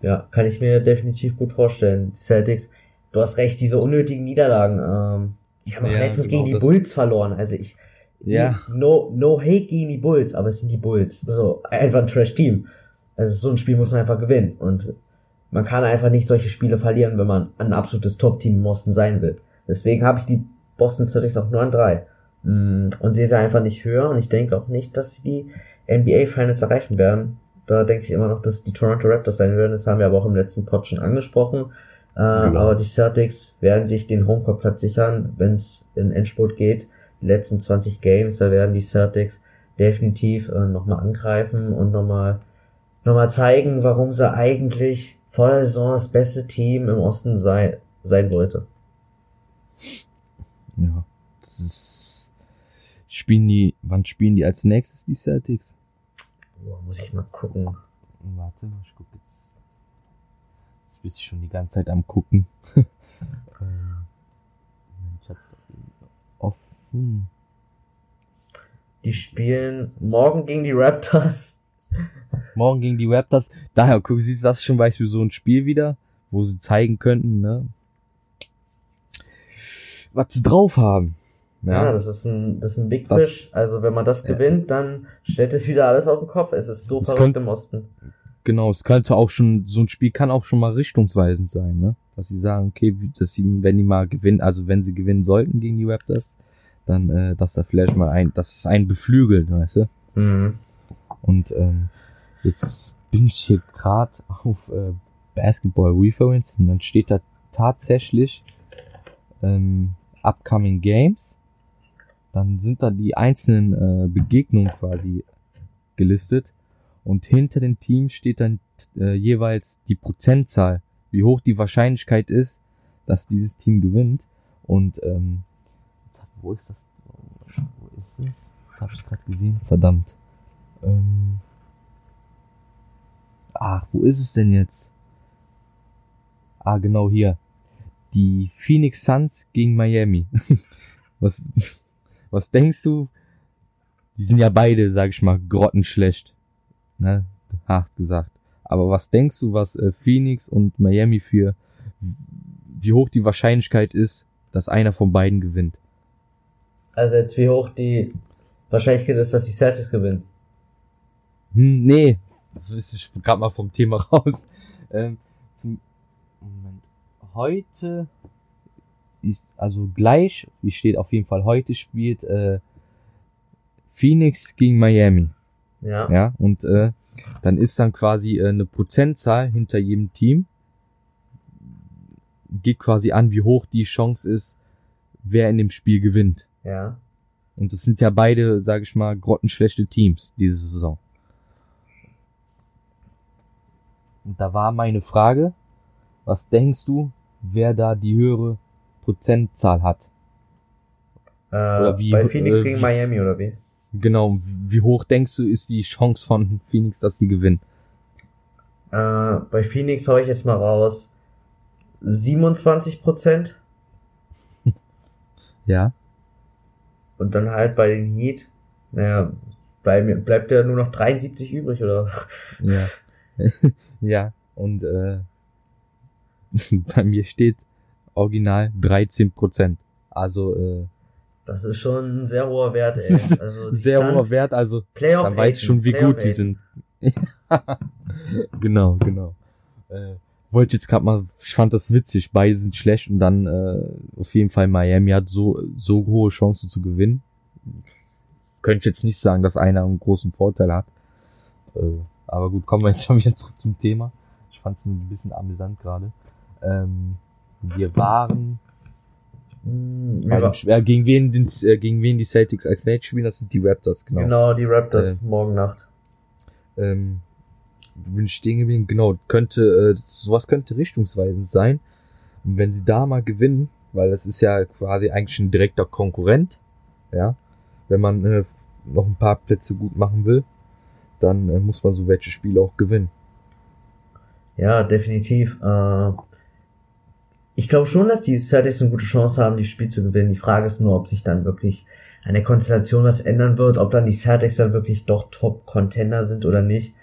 Ja, kann ich mir definitiv gut vorstellen. Die Celtics, du hast recht, diese unnötigen Niederlagen, ähm, die haben auch Ja, letztens genau, gegen die Bulls verloren. Also ich, Ja. no, no hate gegen die Bulls, aber es sind die Bulls. So, einfach ein Trash-Team. Also so ein Spiel muss man einfach gewinnen. Und man kann einfach nicht solche Spiele verlieren, wenn man ein absolutes Top-Team im Osten sein will. Deswegen habe ich die Boston Celtics auch nur an drei. Mm, Und sehe sie einfach nicht höher und ich denke auch nicht, dass sie die NBA Finals erreichen werden. Da denke ich immer noch, dass die Toronto Raptors sein werden. Das haben wir aber auch im letzten Pod schon angesprochen. Äh, Aber die Celtics werden sich den Homecourt-Platz sichern, wenn es in Endspurt geht. Die letzten 20 Games, da werden die Celtics definitiv äh, nochmal angreifen und nochmal noch mal zeigen, warum sie eigentlich vor der Saison das beste Team im Osten sei, sein wollte. Ja, das ist. Spielen die, wann spielen die als nächstes, die Celtics? Boah, muss ich mal gucken. Warte mal, ich guck jetzt. Jetzt bist du schon die ganze Zeit am gucken. ähm, ich offen. Die spielen morgen gegen die Raptors. Morgen gegen die Raptors. Daher, guck, siehst du das schon, weißt du, so ein Spiel wieder, wo sie zeigen könnten, ne? Was sie drauf haben. Ja, Ja, das ist ein, das ist ein Big Das- Fish. Also wenn man das Ja. gewinnt, dann stellt es wieder alles auf den Kopf. Es ist so verrückt im Osten. genau. Es könnte auch schon, so ein Spiel kann auch schon mal richtungsweisend sein, ne? Dass sie sagen, okay, dass sie, wenn die mal gewinnen, also wenn sie gewinnen sollten gegen die Raptors, dann, äh, dass da vielleicht mal ein, dass es einen beflügelt, weißt du? Mhm. Und ähm, jetzt bin ich hier gerade auf äh, Basketball Reference und dann steht da tatsächlich ähm, Upcoming Games. Dann sind da die einzelnen äh, Begegnungen quasi gelistet und hinter den Teams steht dann äh, jeweils die Prozentzahl, wie hoch die Wahrscheinlichkeit ist, dass dieses Team gewinnt. Und ähm, wo ist das? Wo ist es? Jetzt habe ich gerade gesehen. Verdammt. Ähm, ach, wo ist es denn jetzt? Ah, genau hier. Die Phoenix Suns gegen Miami. was, was denkst du? Die sind ja beide, sag ich mal, grottenschlecht. Ne? Hart gesagt. Aber was denkst du, was äh, Phoenix und Miami für, wie hoch die Wahrscheinlichkeit ist, dass einer von beiden gewinnt? Also jetzt wie hoch die Wahrscheinlichkeit ist, dass die Celtics gewinnen. Hm, nee, das ist ich gerade mal vom Thema raus. Ähm, zum, Moment. Heute, also gleich, wie steht auf jeden Fall, heute spielt äh, Phoenix gegen Miami. Ja. Ja, und äh, dann ist dann quasi äh, eine Prozentzahl hinter jedem Team. Geht quasi an, wie hoch die Chance ist, wer in dem Spiel gewinnt. Ja. Und das sind ja beide, sage ich mal, grottenschlechte Teams diese Saison. Und da war meine Frage, was denkst du, wer da die höhere Prozentzahl hat? Äh, Oder wie- bei Phoenix äh, gegen wie- Miami oder wie? Genau, wie hoch denkst du, ist die Chance von Phoenix, dass sie gewinnen? Äh, bei Phoenix hau ich jetzt mal raus 27 Prozent Ja? und dann halt bei den Heat, naja, bleib, bleibt ja nur noch 73 übrig oder? Ja. ja, und äh, bei mir steht original 13 Prozent. Also äh, Das ist schon ein sehr hoher Wert, ey. Also sehr hoher Wert, also Playoff dann weiß ich schon, wie Playoff gut die sind. genau, genau. Äh, wollte jetzt gerade mal, ich fand das witzig, beide sind schlecht und dann äh, auf jeden Fall Miami hat so so hohe Chancen zu gewinnen. Könnte ich jetzt nicht sagen, dass einer einen großen Vorteil hat. Äh, aber gut, kommen wir jetzt schon wieder zurück zum Thema. Ich fand es ein bisschen amüsant gerade. Ähm, wir waren dem, Sp- äh, gegen wen den, äh, gegen wen die Celtics als Nate spielen, das sind die Raptors, genau. Genau, die Raptors morgen Nacht. ähm, bin ich stehen geblieben? Genau, könnte, äh, sowas könnte richtungsweisend sein. Und wenn sie da mal gewinnen, weil das ist ja quasi eigentlich ein direkter Konkurrent, ja, wenn man äh, noch ein paar Plätze gut machen will, dann äh, muss man so welche Spiele auch gewinnen. Ja, definitiv. Äh, ich glaube schon, dass die Celtics eine gute Chance haben, das Spiel zu gewinnen. Die Frage ist nur, ob sich dann wirklich an der Konstellation was ändern wird, ob dann die Celtics dann wirklich doch Top-Contender sind oder nicht.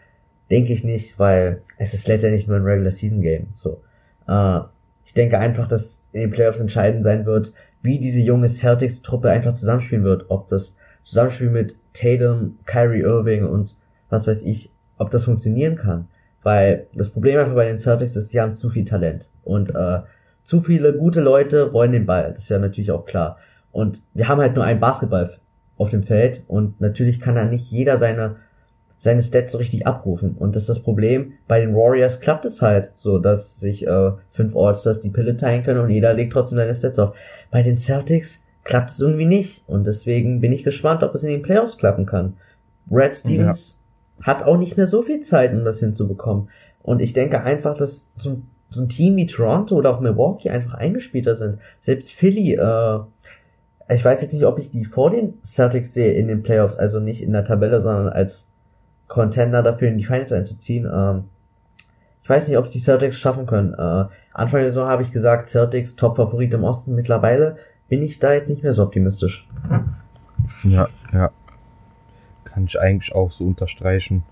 Denke ich nicht, weil es ist letztendlich nur ein Regular-Season-Game. So. Äh, ich denke einfach, dass in den Playoffs entscheidend sein wird, wie diese junge Celtics-Truppe einfach zusammenspielen wird. Ob das Zusammenspiel mit Tatum, Kyrie Irving und was weiß ich, ob das funktionieren kann. Weil das Problem einfach bei den Celtics ist, sie haben zu viel Talent. Und äh, zu viele gute Leute wollen den Ball. Das ist ja natürlich auch klar. Und wir haben halt nur einen Basketball auf dem Feld und natürlich kann da nicht jeder seine seine Stats so richtig abrufen. Und das ist das Problem. Bei den Warriors klappt es halt so, dass sich äh, fünf Allstars die Pille teilen können und jeder legt trotzdem seine Stats auf. Bei den Celtics klappt es irgendwie nicht. Und deswegen bin ich gespannt, ob es in den Playoffs klappen kann. Brad Stevens hat auch nicht mehr so viel Zeit, um das hinzubekommen. Und ich denke einfach, dass so, so ein Team wie Toronto oder auch Milwaukee einfach eingespielter sind. Selbst Philly, äh, ich weiß jetzt nicht, ob ich die vor den Celtics sehe in den Playoffs, also nicht in der Tabelle, sondern als Contender dafür in die Finals einzuziehen. Ähm, ich weiß nicht, ob es die Celtics schaffen können. Äh, Anfang der Saison habe ich gesagt, Celtics Top-Favorit im Osten. Mittlerweile bin ich da jetzt nicht mehr so optimistisch. Ja, ja. Kann ich eigentlich auch so unterstreichen.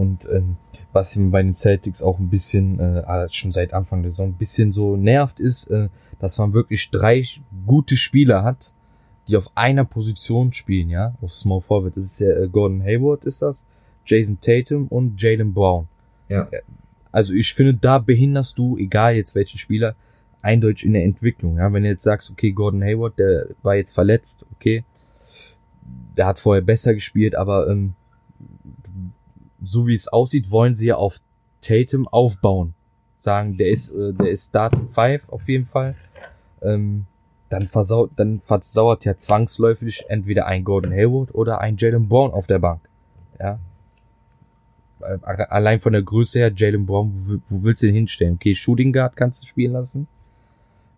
Und ähm, was mir bei den Celtics auch ein bisschen, äh, ah, schon seit Anfang der Saison, ein bisschen so nervt, ist, äh, dass man wirklich drei gute Spieler hat, die auf einer Position spielen, ja, auf Small Forward. Das ist ja äh, Gordon Hayward ist das, Jason Tatum und Jalen Brown. Ja. Also ich finde, da behinderst du, egal jetzt welchen Spieler, eindeutig in der Entwicklung. Ja, wenn du jetzt sagst, okay, Gordon Hayward, der war jetzt verletzt, okay, der hat vorher besser gespielt, aber ähm, so wie es aussieht, wollen sie ja auf Tatum aufbauen. Sagen, der ist, äh, der ist Starting Five auf jeden Fall. Ähm, dann versaut, dann versauert ja zwangsläufig entweder ein Gordon Hayward oder ein Jalen Brown auf der Bank. Ja. Äh, Allein von der Größe her, Jalen Brown, wo, wo willst du den hinstellen? Okay, Shooting Guard kannst du spielen lassen.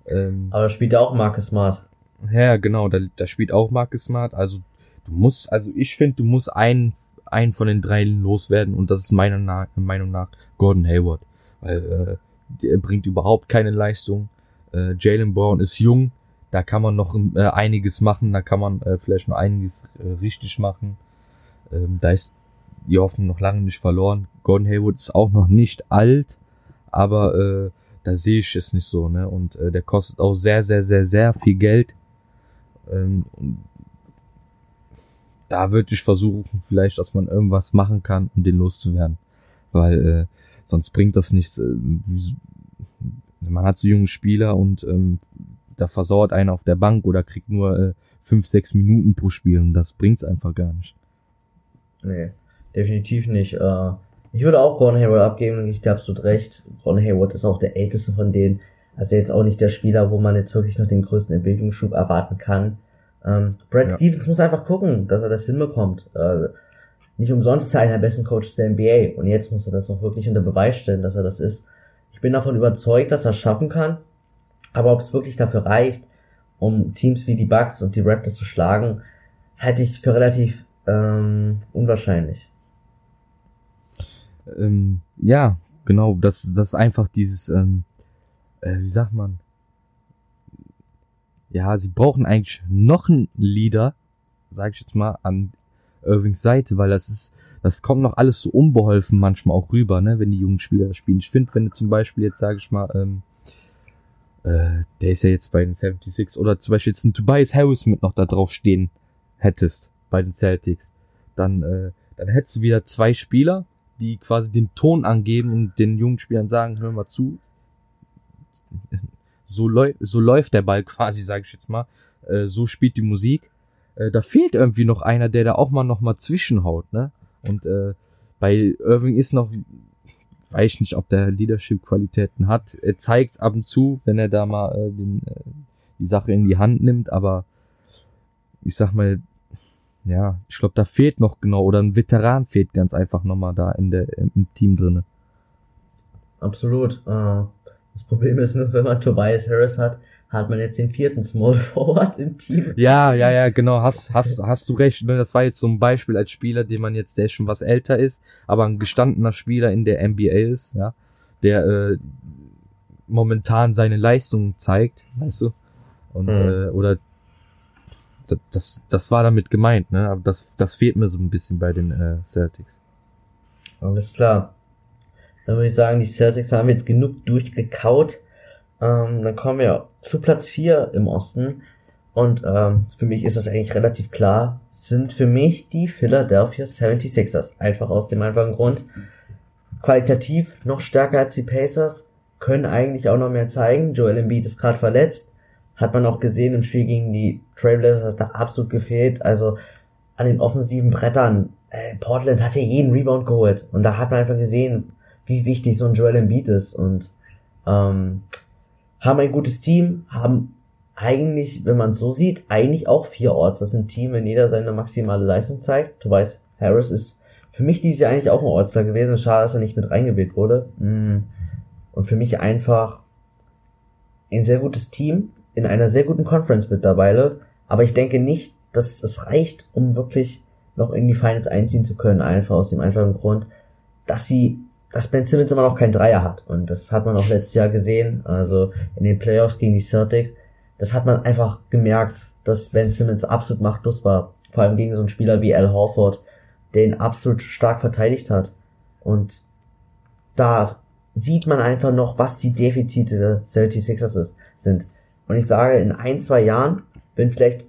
Ähm, Aber spielt ja auch Marcus Smart. ja, genau, da, da spielt auch Marcus Smart. Also du musst, also ich finde, du musst einen, einen von den drei loswerden und das ist meiner Na Meinung nach Gordon Hayward. Weil äh, der bringt überhaupt keine Leistung. Äh, Jalen Brown ist jung, da kann man noch äh, einiges machen, da kann man äh, vielleicht noch einiges äh, richtig machen. Ähm, da ist die Hoffnung noch lange nicht verloren. Gordon Hayward ist auch noch nicht alt, aber äh, da sehe ich es nicht so, ne? Und äh, der kostet auch sehr, sehr, sehr, sehr viel Geld. Ähm, und da würde ich versuchen, vielleicht, dass man irgendwas machen kann, um den loszuwerden. Weil äh, sonst bringt das nichts. Äh, wie, man hat so junge Spieler und ähm, da versauert einer auf der Bank oder kriegt nur äh, fünf, sechs Minuten pro Spiel und das bringt's einfach gar nicht. Nee, definitiv nicht. Äh, ich würde auch Gordon Hayward abgeben, ich dir absolut recht. Gordon Hayward ist auch der älteste von denen. Also jetzt auch nicht der Spieler, wo man jetzt wirklich noch den größten Entwicklungsschub erwarten kann. Ähm, Brad Ja. Stevens muss einfach gucken, dass er das hinbekommt. Äh, nicht umsonst ist er einer der besten Coaches der NBA und jetzt muss er das auch wirklich unter Beweis stellen, dass er das ist. Ich bin davon überzeugt, dass er es schaffen kann, aber ob es wirklich dafür reicht um Teams wie die Bucks und die Raptors zu schlagen, halte ich für relativ ähm, unwahrscheinlich. Ähm, ja, genau, das, das ist einfach dieses, ähm, äh, wie sagt man? Ja, sie brauchen eigentlich noch einen Leader, sag ich jetzt mal, an Irvings Seite, weil das ist, das kommt noch alles so unbeholfen manchmal auch rüber, ne, wenn die jungen Spieler spielen. Ich finde, wenn du zum Beispiel jetzt, sag ich mal, ähm, äh, der ist ja jetzt bei den 76 oder zum Beispiel jetzt ein Tobias Harris mit noch da drauf stehen hättest bei den Celtics, dann, äh, dann hättest du wieder zwei Spieler, die quasi den Ton angeben und den jungen Spielern sagen, hör mal zu, so, so läuft der Ball quasi, sage ich jetzt mal, äh, so spielt die Musik. Äh, da fehlt irgendwie noch einer, der da auch mal noch mal zwischenhaut, ne? Und äh, bei Irving ist noch, weiß ich nicht, ob der Leadership-Qualitäten hat. Er zeigt ab und zu, wenn er da mal äh, den, äh, die Sache in die Hand nimmt, aber ich sag mal, ja, ich glaube, da fehlt noch genau, oder ein Veteran fehlt ganz einfach nochmal da in der, im Team drinne. Absolut. Äh, das Problem ist nur, wenn man Tobias Harris hat, hat man jetzt den vierten Small Forward im Team. Ja, ja, ja, genau, hast, hast, hast du recht. Ne? Das war jetzt so ein Beispiel als Spieler, den man jetzt, der schon was älter ist, aber ein gestandener Spieler in der NBA ist, ja, der äh, momentan seine Leistungen zeigt, weißt du? Und, Mhm. äh, oder das, das war damit gemeint, ne? Aber das, das fehlt mir so ein bisschen bei den äh, Celtics. Alles klar. Dann würde ich sagen, die Celtics haben jetzt genug durchgekaut. Ähm, dann kommen wir zu Platz 4 im Osten. Und ähm, für mich ist das eigentlich relativ klar. Sind für mich die Philadelphia 76ers. Einfach aus dem einfachen Grund. Qualitativ noch stärker als die Pacers. Können eigentlich auch noch mehr zeigen. Joel Embiid ist gerade verletzt. Hat man auch gesehen im Spiel gegen die Trailblazers, da absolut gefehlt. Also an den offensiven Brettern. Äh, Portland hat ja jeden Rebound geholt. Und da hat man einfach gesehen, wie wichtig so ein Joel Embiid ist. Und ähm, haben ein gutes Team, haben eigentlich, wenn man es so sieht, eigentlich auch vier Orts. Das ist ein Team, wenn jeder seine maximale Leistung zeigt. Du weißt, Harris ist für mich dieses Jahr eigentlich auch ein Ortster gewesen. Schade, dass er nicht mit reingewählt wurde. Mm. Und für mich einfach ein sehr gutes Team in einer sehr guten Conference mittlerweile. Aber ich denke nicht, dass es reicht, um wirklich noch in die Finals einziehen zu können. Einfach aus dem einfachen Grund, dass sie, dass Ben Simmons immer noch kein Dreier hat. Und das hat man auch letztes Jahr gesehen. Also in den Playoffs gegen die Celtics. Das hat man einfach gemerkt, dass Ben Simmons absolut machtlos war. Vor allem gegen so einen Spieler wie Al Horford, der ihn absolut stark verteidigt hat. Und da sieht man einfach noch, was die Defizite der 76ers ist, sind. Und ich sage, in ein, zwei Jahren, wenn vielleicht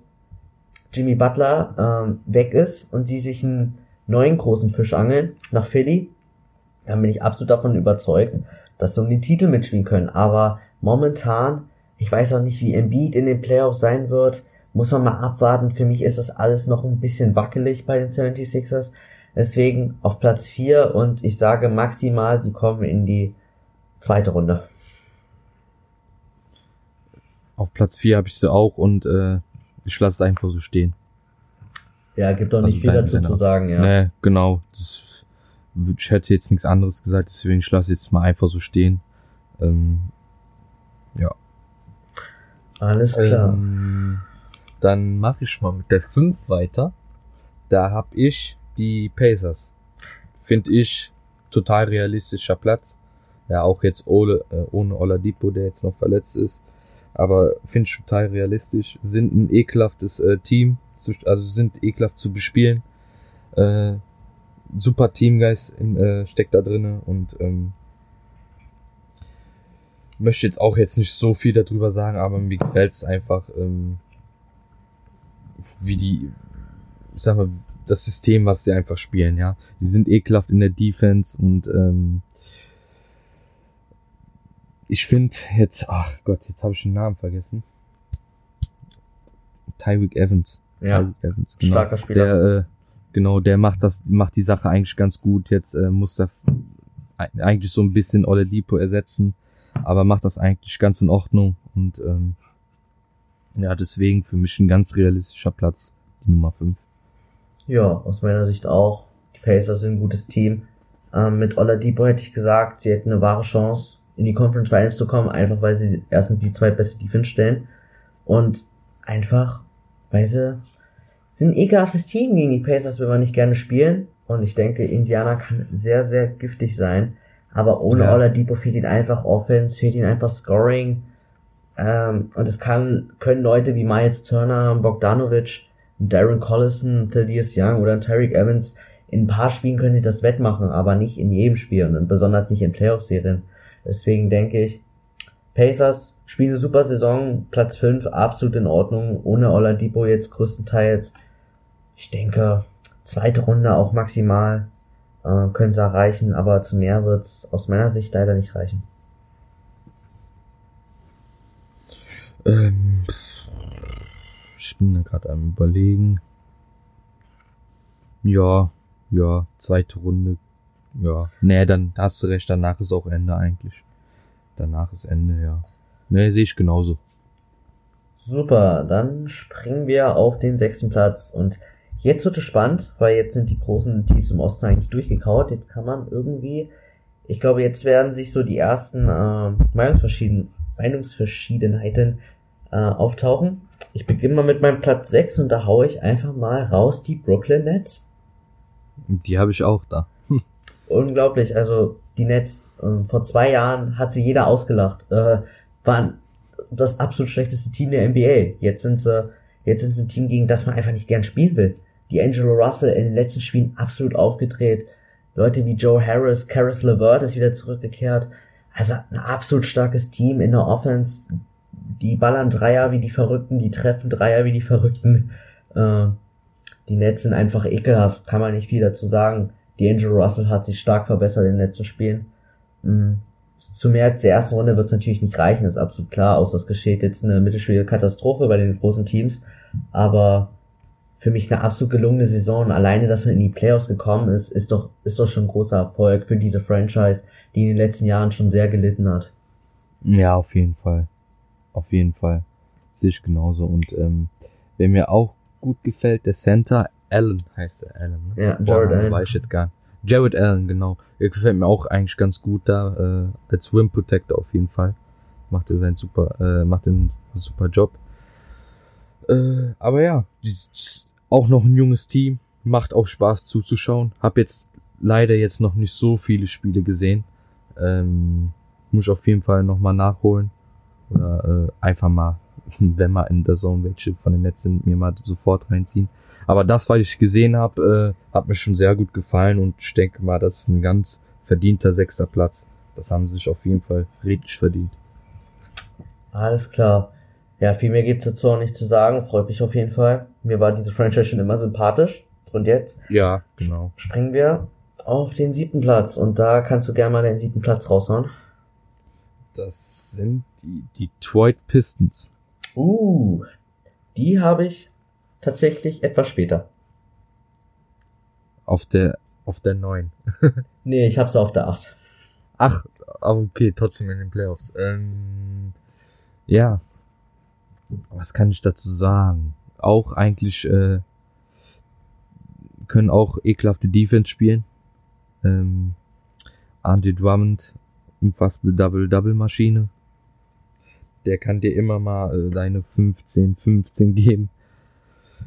Jimmy Butler ähm, weg ist und sie sich einen neuen großen Fisch angeln nach Philly, dann bin ich absolut davon überzeugt, dass sie um die Titel mitspielen können. Aber momentan, ich weiß auch nicht, wie Embiid in den Playoffs sein wird, muss man mal abwarten. Für mich ist das alles noch ein bisschen wackelig bei den 76ers. Deswegen auf Platz 4 und ich sage maximal, sie kommen in die zweite Runde. Auf Platz 4 habe ich sie auch und äh, ich lasse es einfach so stehen. Ja, gibt auch nicht Also viel dazu deiner- zu sagen, ja. Nee, genau. Das, ich hätte jetzt nichts anderes gesagt, deswegen ich lasse jetzt mal einfach so stehen. Ähm, Alles klar. Ähm, dann mache ich mal mit der 5 weiter. Da habe ich die Pacers. Finde ich total realistischer Platz. Ja, auch jetzt ohne, äh, ohne Oladipo, der jetzt noch verletzt ist. Aber finde ich total realistisch. Sind ein ekelhaftes äh, Team. Also sind ekelhaft zu bespielen. Äh, super Teamgeist äh, steckt da drinne und ähm, möchte jetzt auch jetzt nicht so viel darüber sagen, aber mir gefällt es einfach, ähm, wie die, ich sag mal, das System, was sie einfach spielen, ja. Die sind ekelhaft in der Defense und ähm, ich finde jetzt, ach Gott, jetzt habe ich den Namen vergessen. Tyreek Evans. Ja, Tyreek Evans, genau. starker Spieler. Der, äh, genau, der macht das, macht die Sache eigentlich ganz gut. Jetzt äh, muss er eigentlich so ein bisschen Oladipo ersetzen, aber macht das eigentlich ganz in Ordnung und ähm, ja, deswegen für mich ein ganz realistischer Platz, die Nummer 5. Ja, aus meiner Sicht auch. Die Pacers sind ein gutes Team. Ähm, mit Oladipo hätte ich gesagt, sie hätten eine wahre Chance, in die Conference Finals zu kommen, einfach weil sie erstens die zweitbeste Defense stellen. Und einfach, weil sie sind ein ekelhaftes Team gegen die Pacers, will man nicht gerne spielen. Und ich denke, Indiana kann sehr, sehr giftig sein. Aber ohne Ja. Oladipo fehlt ihnen einfach Offense, fehlt ihnen einfach Scoring. Ähm, und es kann, können Leute wie Miles Turner, Bogdanovic, Darren Collison, Thaddeus Young oder Tyreek Evans, in ein paar Spielen können sie das wettmachen, aber nicht in jedem Spiel und besonders nicht in Playoff-Serien. Deswegen denke ich, Pacers spielen eine super Saison, Platz 5, absolut in Ordnung, ohne Oladipo jetzt größtenteils. Ich denke, zweite Runde auch maximal äh, sie erreichen, aber zu mehr wird's aus meiner Sicht leider nicht reichen. Ähm, ich bin gerade am überlegen. Ja, ja, zweite Runde. Ja, nee, dann hast du recht, danach ist auch Ende eigentlich. Danach ist Ende, ja. Nee, sehe ich genauso. Super, dann springen wir auf den sechsten Platz und jetzt wird es spannend, weil jetzt sind die großen Teams im Osten eigentlich durchgekaut. Jetzt kann man irgendwie, ich glaube, jetzt werden sich so die ersten äh, Meinungsverschieden, Meinungsverschiedenheiten äh, auftauchen. Ich beginne mal mit meinem Platz 6 und da haue ich einfach mal raus die Brooklyn Nets. Die habe ich auch da. Unglaublich, also die Nets, äh, vor zwei Jahren hat sie jeder ausgelacht, äh, waren das absolut schlechteste Team der NBA. Jetzt sind sie, jetzt sind sie ein Team, gegen das man einfach nicht gern spielen will. Die Angelo Russell in den letzten Spielen absolut aufgedreht. Leute wie Joe Harris, Karis LeVert ist wieder zurückgekehrt. Also ein absolut starkes Team in der Offense. Die ballern Dreier wie die Verrückten, die treffen Dreier wie die Verrückten. Äh, die Nets sind einfach ekelhaft, kann man nicht viel dazu sagen. Die Angelo Russell hat sich stark verbessert in den letzten Spielen. Mhm. Zu mehr als der ersten Runde wird es natürlich nicht reichen, ist absolut klar, außer es geschieht jetzt eine mittelschwere Katastrophe bei den großen Teams. Aber für mich eine absolut gelungene Saison. Alleine, dass man in die Playoffs gekommen ist, ist doch, ist doch schon ein großer Erfolg für diese Franchise, die in den letzten Jahren schon sehr gelitten hat. Ja, auf jeden Fall. Auf jeden Fall. Sehe ich genauso. Und ähm, wer mir auch gut gefällt, der Center, Allen heißt er, Allen. Ne? Ja, Allen. Weiß ich jetzt gar nicht. Jared Allen, genau. Er gefällt mir auch eigentlich ganz gut da, äh, als Rim Protector auf jeden Fall. Macht er seinen super, äh, macht einen super Job. Äh, aber ja, dies, auch noch ein junges Team, macht auch Spaß zuzuschauen. Hab jetzt leider jetzt noch nicht so viele Spiele gesehen. Ähm, muss ich auf jeden Fall nochmal nachholen. Oder äh, einfach mal, wenn mal in der Zone welche von den letzten mir mal sofort reinziehen. Aber das, was ich gesehen habe, äh, hat mir schon sehr gut gefallen und ich denke mal, das ist ein ganz verdienter sechster Platz. Das haben sie sich auf jeden Fall richtig verdient. Alles klar. Ja, viel mehr gibt's dazu auch nicht zu sagen. Freut mich auf jeden Fall. Mir war diese Franchise schon immer sympathisch. Und jetzt Ja, genau. springen wir auf den siebten Platz. Und da kannst du gerne mal den siebten Platz raushauen. Das sind die Detroit Pistons. Uh, die habe ich tatsächlich etwas später. Auf der, auf der 9. Nee, ich hab's auf der 8. Ach, okay, trotzdem in den Playoffs. Ähm, ja. Was kann ich dazu sagen? Auch eigentlich äh, können auch ekelhafte Defense spielen. Ähm, Andy Drummond, unfassbare Double-Double-Maschine. Der kann dir immer mal äh, deine 15, 15 geben.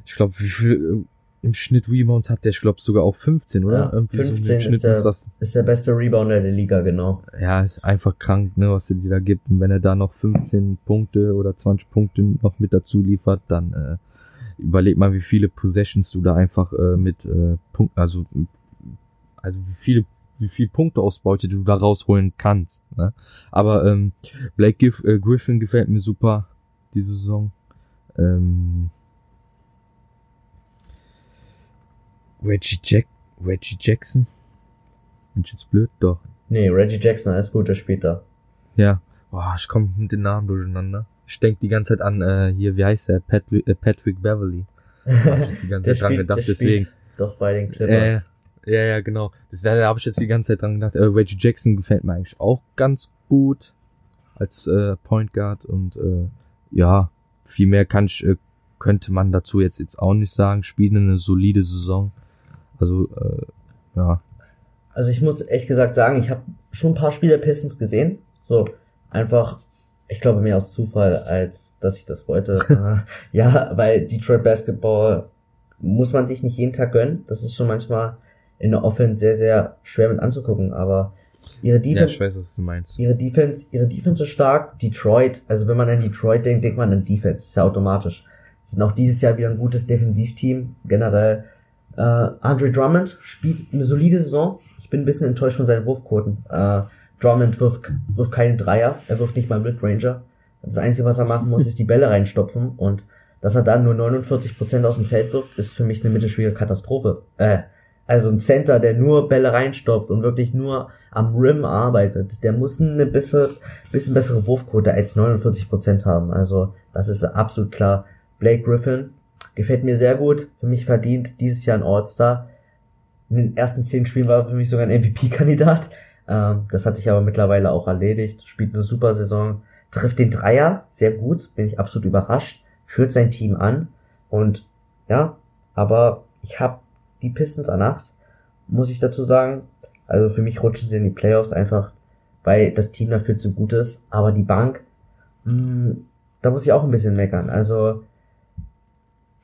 Ich glaube, wie viel äh, im Schnitt Rebounds hat der? Ich glaube sogar auch 15, oder? Ja, Irgendwie so 15 im Schnitt ist der- muss das Ist der beste Rebounder der Liga, genau. ja, ist einfach krank, ne, was er dir da gibt. Und wenn er da noch 15 Punkte oder 20 Punkte noch mit dazu liefert, dann äh, überleg mal, wie viele Possessions du da einfach äh, mit äh, Punkten, also also wie viele wie viel Punkteausbeute du da rausholen kannst. Ne? Aber ähm, Blake Gif äh, Griffin gefällt mir super die Saison. Ähm, Reggie Jack Reggie Jackson. Bin ich jetzt blöd? Doch. Nee, Reggie Jackson, alles Gute später. Ja. Boah, ich komme mit den Namen durcheinander. Ich denk die ganze Zeit an, äh, hier, wie heißt der? Patrick, äh, Patrick Beverly. Hab ich jetzt die ganze Der Zeit dran spielt- gedacht, der deswegen. spielt Doch bei den Clippers. Äh, ja, ja, genau. Das, da habe ich jetzt die ganze Zeit dran gedacht. Äh, Reggie Jackson gefällt mir eigentlich auch ganz gut als äh, Point Guard und äh, ja, viel mehr kann ich, äh, könnte man dazu jetzt jetzt auch nicht sagen. Spielen eine solide Saison. Also äh, ja, Also ich muss echt gesagt sagen, ich habe schon ein paar Spiele Pistons gesehen. So einfach Ich glaube mehr aus Zufall, als dass ich das wollte. Äh, ja, weil Detroit Basketball muss man sich nicht jeden Tag gönnen. Das ist schon manchmal in der Offense sehr, sehr schwer mit anzugucken, aber ihre Ja, Defense, ich weiß, ihre Defense, ihre Defense ist stark. Detroit, also wenn man an Detroit denkt, denkt man an Defense, ist ja automatisch. Sie sind auch dieses Jahr wieder ein gutes Defensivteam, generell. Äh, Andre Drummond spielt eine solide Saison. Ich bin ein bisschen enttäuscht von seinen Wurfquoten. Äh, Drummond wirft, wirft keine Dreier, er wirft nicht mal Mid-Ranger. Das Einzige, was er machen muss, ist die Bälle reinstopfen und dass er dann nur 49% aus dem Feld wirft, ist für mich eine mittelschwere Katastrophe. Äh, also ein Center, der nur Bälle reinstopft und wirklich nur am Rim arbeitet, der muss eine bisschen, bisschen bessere Wurfquote als 49% haben. Also das ist absolut klar. Blake Griffin gefällt mir sehr gut. Für mich verdient dieses Jahr ein All-Star. In den ersten zehn Spielen war er für mich sogar ein MVP-Kandidat. Ähm, das hat sich aber mittlerweile auch erledigt. Spielt eine super Saison. Trifft den Dreier sehr gut. Bin ich absolut überrascht. Führt sein Team an. Und ja, aber ich habe die Pistons an acht, muss ich dazu sagen. Also für mich rutschen sie in die Playoffs einfach, weil das Team dafür zu gut ist. Aber die Bank, mh, da muss ich auch ein bisschen meckern. Also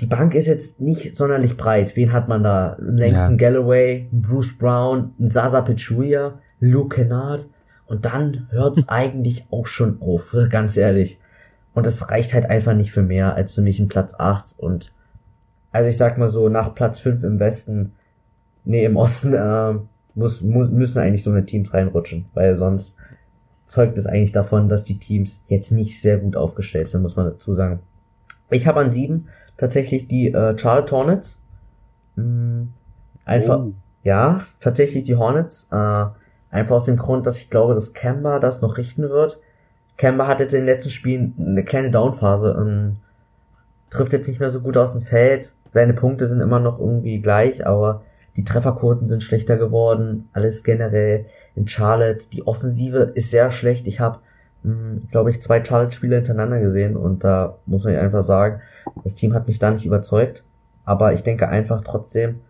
die Bank ist jetzt nicht sonderlich breit. Wen hat man da? Langston Galloway, Bruce Brown, Sasa Pachulia, Luke Kennard. Und dann hört's eigentlich auch schon auf, ganz ehrlich. Und das reicht halt einfach nicht für mehr als für mich ein Platz 8. Und also ich sag mal so, nach Platz 5 im Westen, nee, im Osten, äh, muss, mu müssen eigentlich so eine Teams reinrutschen, weil sonst zeugt es eigentlich davon, dass die Teams jetzt nicht sehr gut aufgestellt sind, muss man dazu sagen. Ich habe an sieben tatsächlich die äh, Charlotte Hornets. Mm, einfach, Oh. ja, tatsächlich die Hornets. Äh, einfach aus dem Grund, dass ich glaube, dass Kemba das noch richten wird. Kemba hat jetzt in den letzten Spielen eine kleine Downphase. Ähm, trifft jetzt nicht mehr so gut aus dem Feld. Seine Punkte sind immer noch irgendwie gleich, aber die Trefferquoten sind schlechter geworden. Alles generell in Charlotte. Die Offensive ist sehr schlecht. Ich habe, glaube ich, zwei Charlotte-Spiele hintereinander gesehen und da muss man einfach sagen, das Team hat mich da nicht überzeugt. Aber ich denke einfach trotzdem,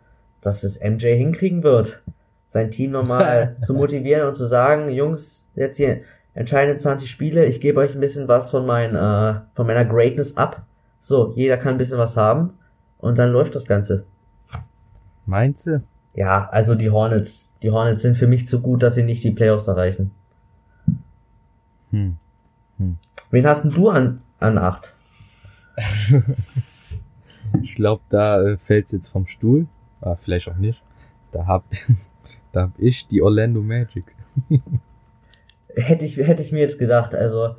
dass es MJ hinkriegen wird, sein Team nochmal zu motivieren und zu sagen, Jungs, jetzt hier entscheidende 20 Spiele, ich gebe euch ein bisschen was von, mein, äh, von meiner Greatness ab. So, jeder kann ein bisschen was haben und dann läuft das Ganze. Meinst du? Ja, also die Hornets, die Hornets sind für mich zu gut, dass sie nicht die Playoffs erreichen. Hm. Wen hast denn du an, an acht? Ich glaube, da äh, fällt's jetzt vom Stuhl. Ah, vielleicht auch nicht. Da hab, da hab ich die Orlando Magic. Hätte ich, hätte ich mir jetzt gedacht, also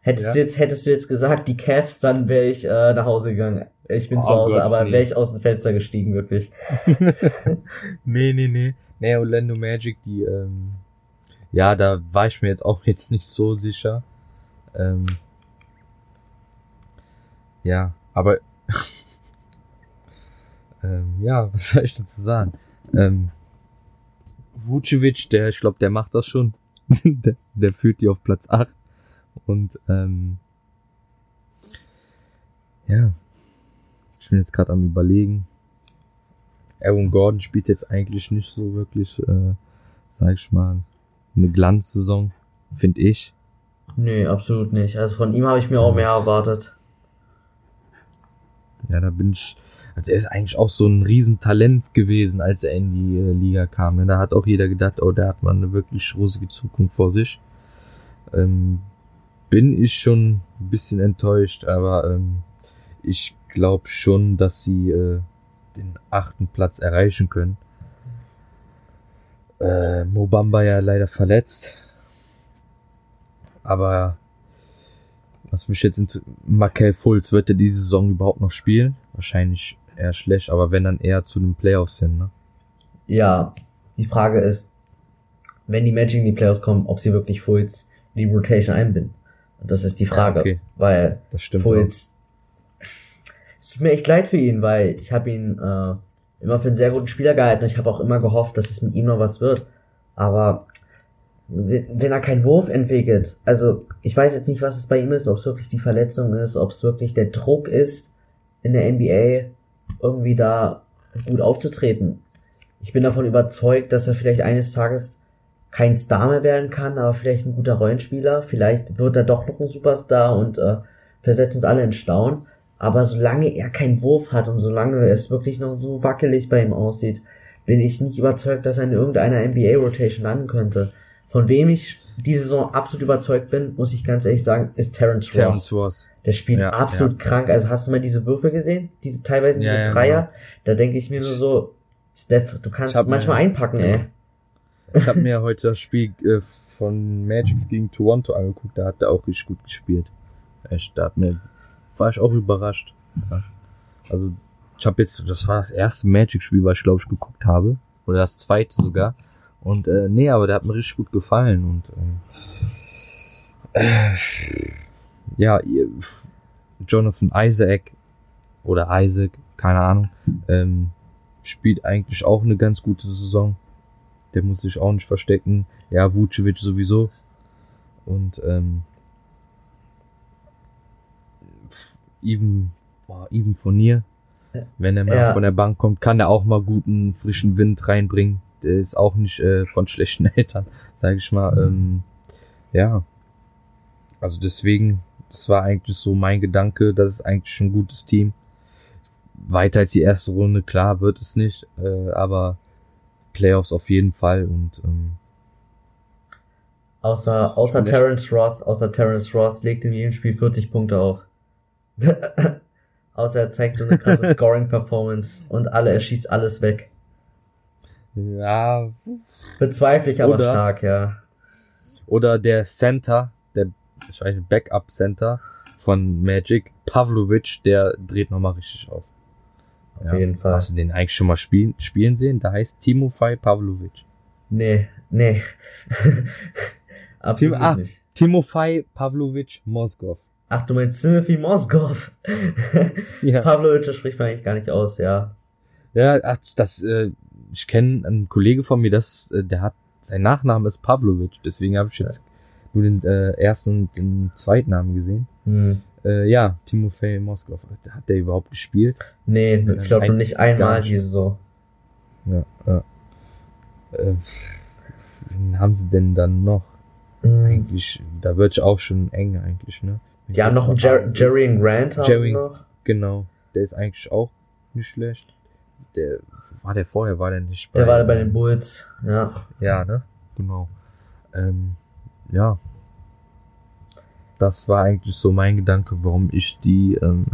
hättest Ja? du jetzt, hättest du jetzt gesagt, die Cavs, dann wäre ich äh, nach Hause gegangen. Ich bin Oh zu Hause, Gott, aber nee. wäre ich aus dem Fenster gestiegen, wirklich. nee, nee, nee. Nee, Orlando Magic, die, ähm, ja, da war ich mir jetzt auch jetzt nicht so sicher. Ähm, ja, aber, ähm, ja, was soll ich dazu sagen? Ähm, Vucevic, der, ich glaube, der macht das schon. der, der führt die auf Platz 8. Und, ähm, ja, ich bin jetzt gerade am überlegen. Aaron Gordon spielt jetzt eigentlich nicht so wirklich, äh, sag ich mal, eine Glanzsaison, finde ich. Nee, absolut nicht. Also von ihm habe ich mir auch mehr erwartet. Ja, da bin ich. also Der ist eigentlich auch so ein Riesentalent gewesen, als er in die äh, Liga kam. ne? Da hat auch jeder gedacht, oh, der hat mal eine wirklich rosige Zukunft vor sich. Ähm, bin ich schon ein bisschen enttäuscht, aber ähm, ich glaube schon, dass sie äh, den achten Platz erreichen können. Äh, Mobamba ja leider verletzt. Aber was mich jetzt in Markel Fultz wird er diese Saison überhaupt noch spielen? Wahrscheinlich eher schlecht, aber wenn dann eher zu den Playoffs hin, ne? Ja, die Frage ist, wenn die Magic in die Playoffs kommen, ob sie wirklich Fultz in die Rotation einbinden. Und das ist die Frage, okay. weil Das stimmt. Fultz, es tut mir echt leid für ihn, weil ich habe ihn äh, immer für einen sehr guten Spieler gehalten ich habe auch immer gehofft, dass es mit ihm noch was wird. Aber wenn wenn er keinen Wurf entwickelt, also ich weiß jetzt nicht, was es bei ihm ist, ob es wirklich die Verletzung ist, ob es wirklich der Druck ist, in der NBA irgendwie da gut aufzutreten. Ich bin davon überzeugt, dass er vielleicht eines Tages kein Star mehr werden kann, aber vielleicht ein guter Rollenspieler. Vielleicht wird er doch noch ein Superstar und äh, versetzt uns alle in Staunen. Aber solange er keinen Wurf hat und solange es wirklich noch so wackelig bei ihm aussieht, bin ich nicht überzeugt, dass er in irgendeiner NBA-Rotation landen könnte. Von wem ich diese Saison absolut überzeugt bin, muss ich ganz ehrlich sagen, ist Terrence Ross. Terrence Ross. Der spielt Ja, absolut krank. Also hast du mal diese Würfe gesehen? Diese teilweise diese Ja, ja, Dreier? genau. Da denke ich mir nur so, Steph, du kannst hab manchmal mir- einpacken, ja. ey. Ich habe mir heute das Spiel äh, von Magics gegen Toronto angeguckt, da hat er auch richtig gut gespielt. Echt, da hat mir, war ich auch überrascht. Ja. Also, ich habe jetzt, das war das erste Magic-Spiel, was ich glaube ich geguckt habe. Oder das zweite sogar. Und äh, nee, aber der hat mir richtig gut gefallen. Und ähm, äh, ja, Jonathan Isaac oder Isaac, keine Ahnung, ähm, spielt eigentlich auch eine ganz gute Saison. Der muss sich auch nicht verstecken. Ja, Vucevic sowieso. Und ähm, even, boah, even Fournier, wenn er mal Ja. von der Bank kommt, kann er auch mal guten frischen Wind reinbringen. Der ist auch nicht äh, von schlechten Eltern, sage ich mal. Ähm, ja, also deswegen, das war eigentlich so mein Gedanke. Das ist eigentlich ein gutes Team. Weiter als die erste Runde, klar wird es nicht, äh, aber Playoffs auf jeden Fall und ähm, Außer, außer Nicht. Terrence Ross, außer Terrence Ross legt in jedem Spiel 40 Punkte auf. außer er zeigt so eine krasse Scoring-Performance und alle, er schießt alles weg. ja, Bezweifle ich aber Oder- stark, ja. oder der Center, der ich weiß nicht, Backup Center von Magic, Pavlovic, der dreht nochmal richtig auf. Auf jeden Fall. Hast du den eigentlich schon mal spielen, spielen sehen? Da heißt Timofei Pavlovic. Nee, nee. Absolut Tim- ah. nicht. Timofei Pavlovic Moskov. Ach, du meinst Timothy Moskov. Ja. Pavlovic, das spricht man eigentlich gar nicht aus, ja. Ja, ach, das, äh, ich kenne einen Kollege von mir, das, äh, der hat, sein Nachname ist Pavlovic, deswegen habe ich jetzt nur den äh, ersten und den zweiten Namen gesehen. Hm. Äh, ja, Timofei Moskov. Hat der überhaupt gespielt? Nee, Ja, ich glaube nicht einmal diese Saison. Ja, ja. Äh, wen haben sie denn dann noch? Hm. Eigentlich, da wird auch schon eng eigentlich, ne? Ja, ich noch ein jetzt Jer weiß. Jerry Grant haben Jerry- sie noch. Genau, der ist eigentlich auch nicht schlecht. Der, war der vorher, war der nicht Der war bei den Bulls, ja. Ja, ne? Genau. Ähm, ja. Das war eigentlich so mein Gedanke, warum ich die ähm,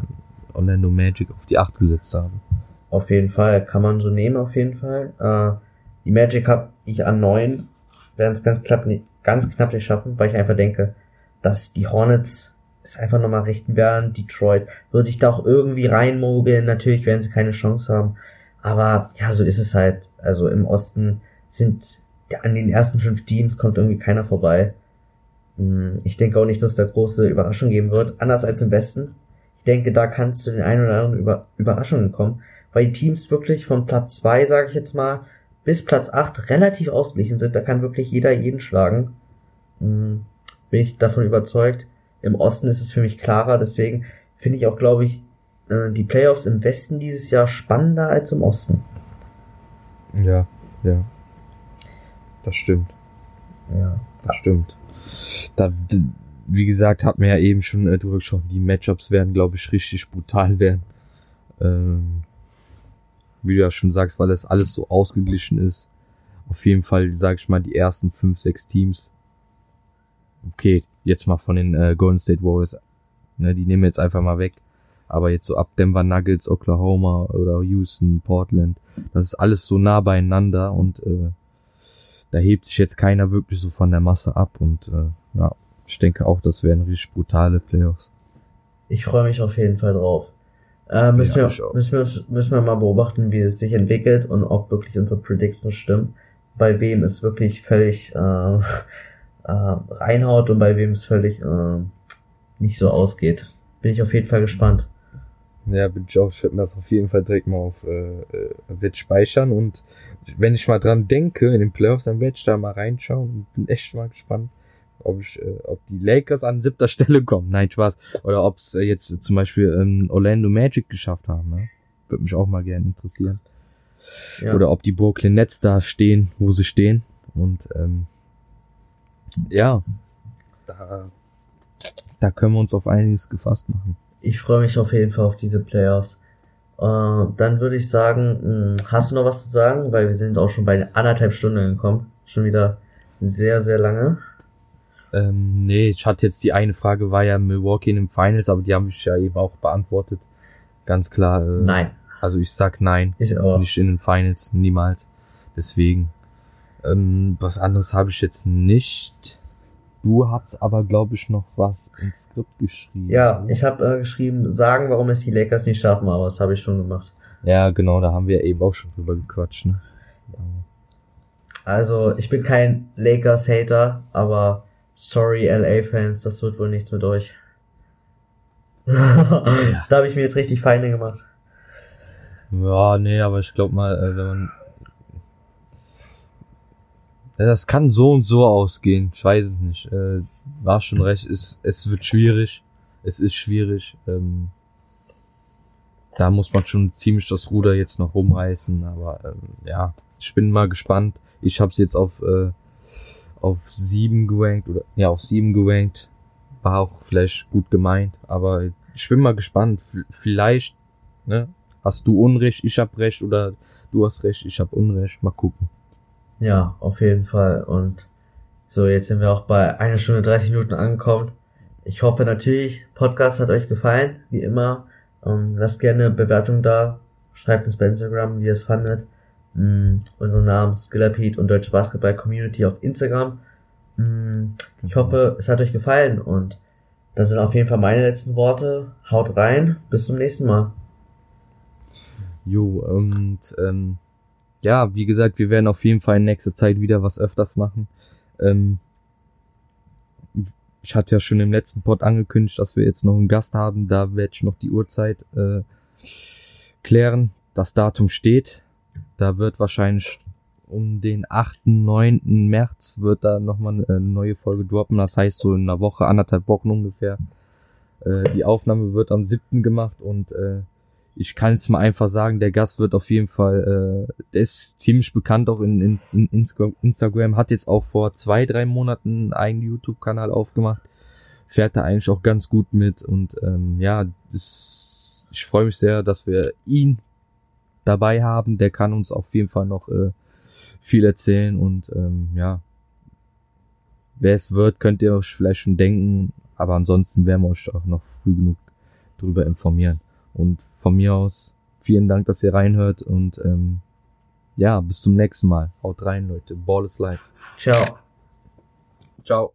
Orlando Magic auf die 8 gesetzt habe. Auf jeden Fall, kann man so nehmen, auf jeden Fall. Äh, die Magic habe ich an neun, werden es ganz knapp, nicht, ganz knapp nicht schaffen, weil ich einfach denke, dass die Hornets es einfach nochmal richten werden. Detroit wird sich da auch irgendwie reinmogeln. Natürlich werden sie keine Chance haben. Aber ja, so ist es halt. Also im Osten sind an den ersten fünf Teams kommt irgendwie keiner vorbei. Hm, Ich denke auch nicht, dass es da große Überraschung geben wird. Anders als im Westen. Ich denke, da kann es zu den ein oder anderen Über Überraschungen kommen, weil die Teams wirklich von Platz zwei, sage ich jetzt mal, bis Platz acht relativ ausgeglichen sind. Da kann wirklich jeder jeden schlagen. Hm, Bin ich davon überzeugt. Im Osten ist es für mich klarer, deswegen finde ich auch, glaube ich, äh, die Playoffs im Westen dieses Jahr spannender als im Osten. Ja, ja. Das stimmt. Ja. Das stimmt. Da, wie gesagt, hat mir ja eben schon äh, drüber gesprochen, die Matchups werden, glaube ich, richtig brutal werden. Ähm, wie du ja schon sagst, weil das alles so ausgeglichen ist. Auf jeden Fall, sag ich mal, die ersten fünf, sechs Teams. Okay, jetzt mal von den äh, Golden State Warriors. Ne, die nehmen wir jetzt einfach mal weg. Aber jetzt so ab Denver Nuggets, Oklahoma oder Houston, Portland, das ist alles so nah beieinander und äh, da hebt sich jetzt keiner wirklich so von der Masse ab und äh, ja, ich denke auch, das wären richtig brutale Playoffs. Ich freue mich auf jeden Fall drauf. Äh, müssen, Ja, wir, müssen, wir, müssen wir mal beobachten, wie es sich entwickelt und ob wirklich unsere Predictions stimmen. Bei wem es wirklich völlig äh, äh, reinhaut und bei wem es völlig äh, nicht so ausgeht. Bin ich auf jeden Fall gespannt. Ja, bin ich auch, ich werde mir das auf jeden Fall direkt mal auf äh, äh, wird speichern und wenn ich mal dran denke in den Playoffs, dann werde ich da mal reinschauen und bin echt mal gespannt, ob ich, äh, ob die Lakers an siebter Stelle kommen. Nein, Spaß. Oder ob es äh, jetzt zum Beispiel ähm, Orlando Magic geschafft haben. Ne? Würde mich auch mal gerne interessieren. Ja. Oder ob die Brooklyn Nets da stehen, wo sie stehen. Und ähm, ja, da, da können wir uns auf einiges gefasst machen. Ich freue mich auf jeden Fall auf diese Playoffs. Äh, dann würde ich sagen, mh, hast du noch was zu sagen? Weil wir sind auch schon bei anderthalb Stunden gekommen. Schon wieder sehr, sehr lange. Ähm, nee, ich hatte jetzt die eine Frage, war ja Milwaukee in den Finals, aber die habe ich ja eben auch beantwortet. Ganz klar. Äh, Nein. Also ich sag nein. Ich auch. Nicht in den Finals, niemals. Deswegen. Ähm, was anderes habe ich jetzt nicht. Du hast aber, glaube ich, noch was ins Skript geschrieben. Ja, ich habe äh, geschrieben, sagen, warum es die Lakers nicht schaffen, aber das habe ich schon gemacht. Ja, genau, da haben wir eben auch schon drüber gequatscht. Ne? Also, ich bin kein Lakers-Hater, aber sorry, LA-Fans, das wird wohl nichts mit euch. da habe ich mir jetzt richtig Feinde gemacht. Ja, nee, aber ich glaube mal, äh, wenn man. Das kann so und so ausgehen. Ich weiß es nicht. Äh, war schon recht. Es, es wird schwierig. Es ist schwierig. Ähm, da muss man schon ziemlich das Ruder jetzt noch rumreißen. Aber ähm, ja, ich bin mal gespannt. Ich habe es jetzt auf äh, auf sieben gerankt oder ja auf sieben gerankt. War auch vielleicht gut gemeint, aber ich bin mal gespannt. V vielleicht ne, hast du Unrecht, ich hab Recht oder du hast Recht, ich hab Unrecht. Mal gucken. Ja, auf jeden Fall. Und so, jetzt sind wir auch bei einer Stunde 30 Minuten angekommen. Ich hoffe natürlich, Podcast hat euch gefallen, wie immer. Ähm, lasst gerne eine Bewertung da. Schreibt uns bei Instagram, wie ihr es fandet. Mm, unseren Namen Skillerpete und Deutsche Basketball Community auf Instagram. Mm, ich hoffe, es hat euch gefallen und das sind auf jeden Fall meine letzten Worte. Haut rein, bis zum nächsten Mal. Jo, und ähm, ja, wie gesagt, wir werden auf jeden Fall in nächster Zeit wieder was öfters machen. Ähm, ich hatte ja schon im letzten Pod angekündigt, dass wir jetzt noch einen Gast haben. Da werde ich noch die Uhrzeit äh, klären. Das Datum steht. Da wird wahrscheinlich um den 8., 9. März wird da nochmal eine neue Folge droppen. Das heißt so in einer Woche, anderthalb Wochen ungefähr. Äh, die Aufnahme wird am 7. gemacht und äh, ich kann es mal einfach sagen, der Gast wird auf jeden Fall, äh, der ist ziemlich bekannt auch in, in, in Instagram, hat jetzt auch vor zwei, drei Monaten einen YouTube-Kanal aufgemacht, fährt da eigentlich auch ganz gut mit und ähm, ja, das, ich freue mich sehr, dass wir ihn dabei haben, der kann uns auf jeden Fall noch äh, viel erzählen und ähm, ja, wer es wird, könnt ihr euch vielleicht schon denken, aber ansonsten werden wir euch auch noch früh genug drüber informieren. Und von mir aus vielen Dank, dass ihr reinhört und ähm, ja, bis zum nächsten Mal. Haut rein, Leute. Ball is life. Ciao. Ciao.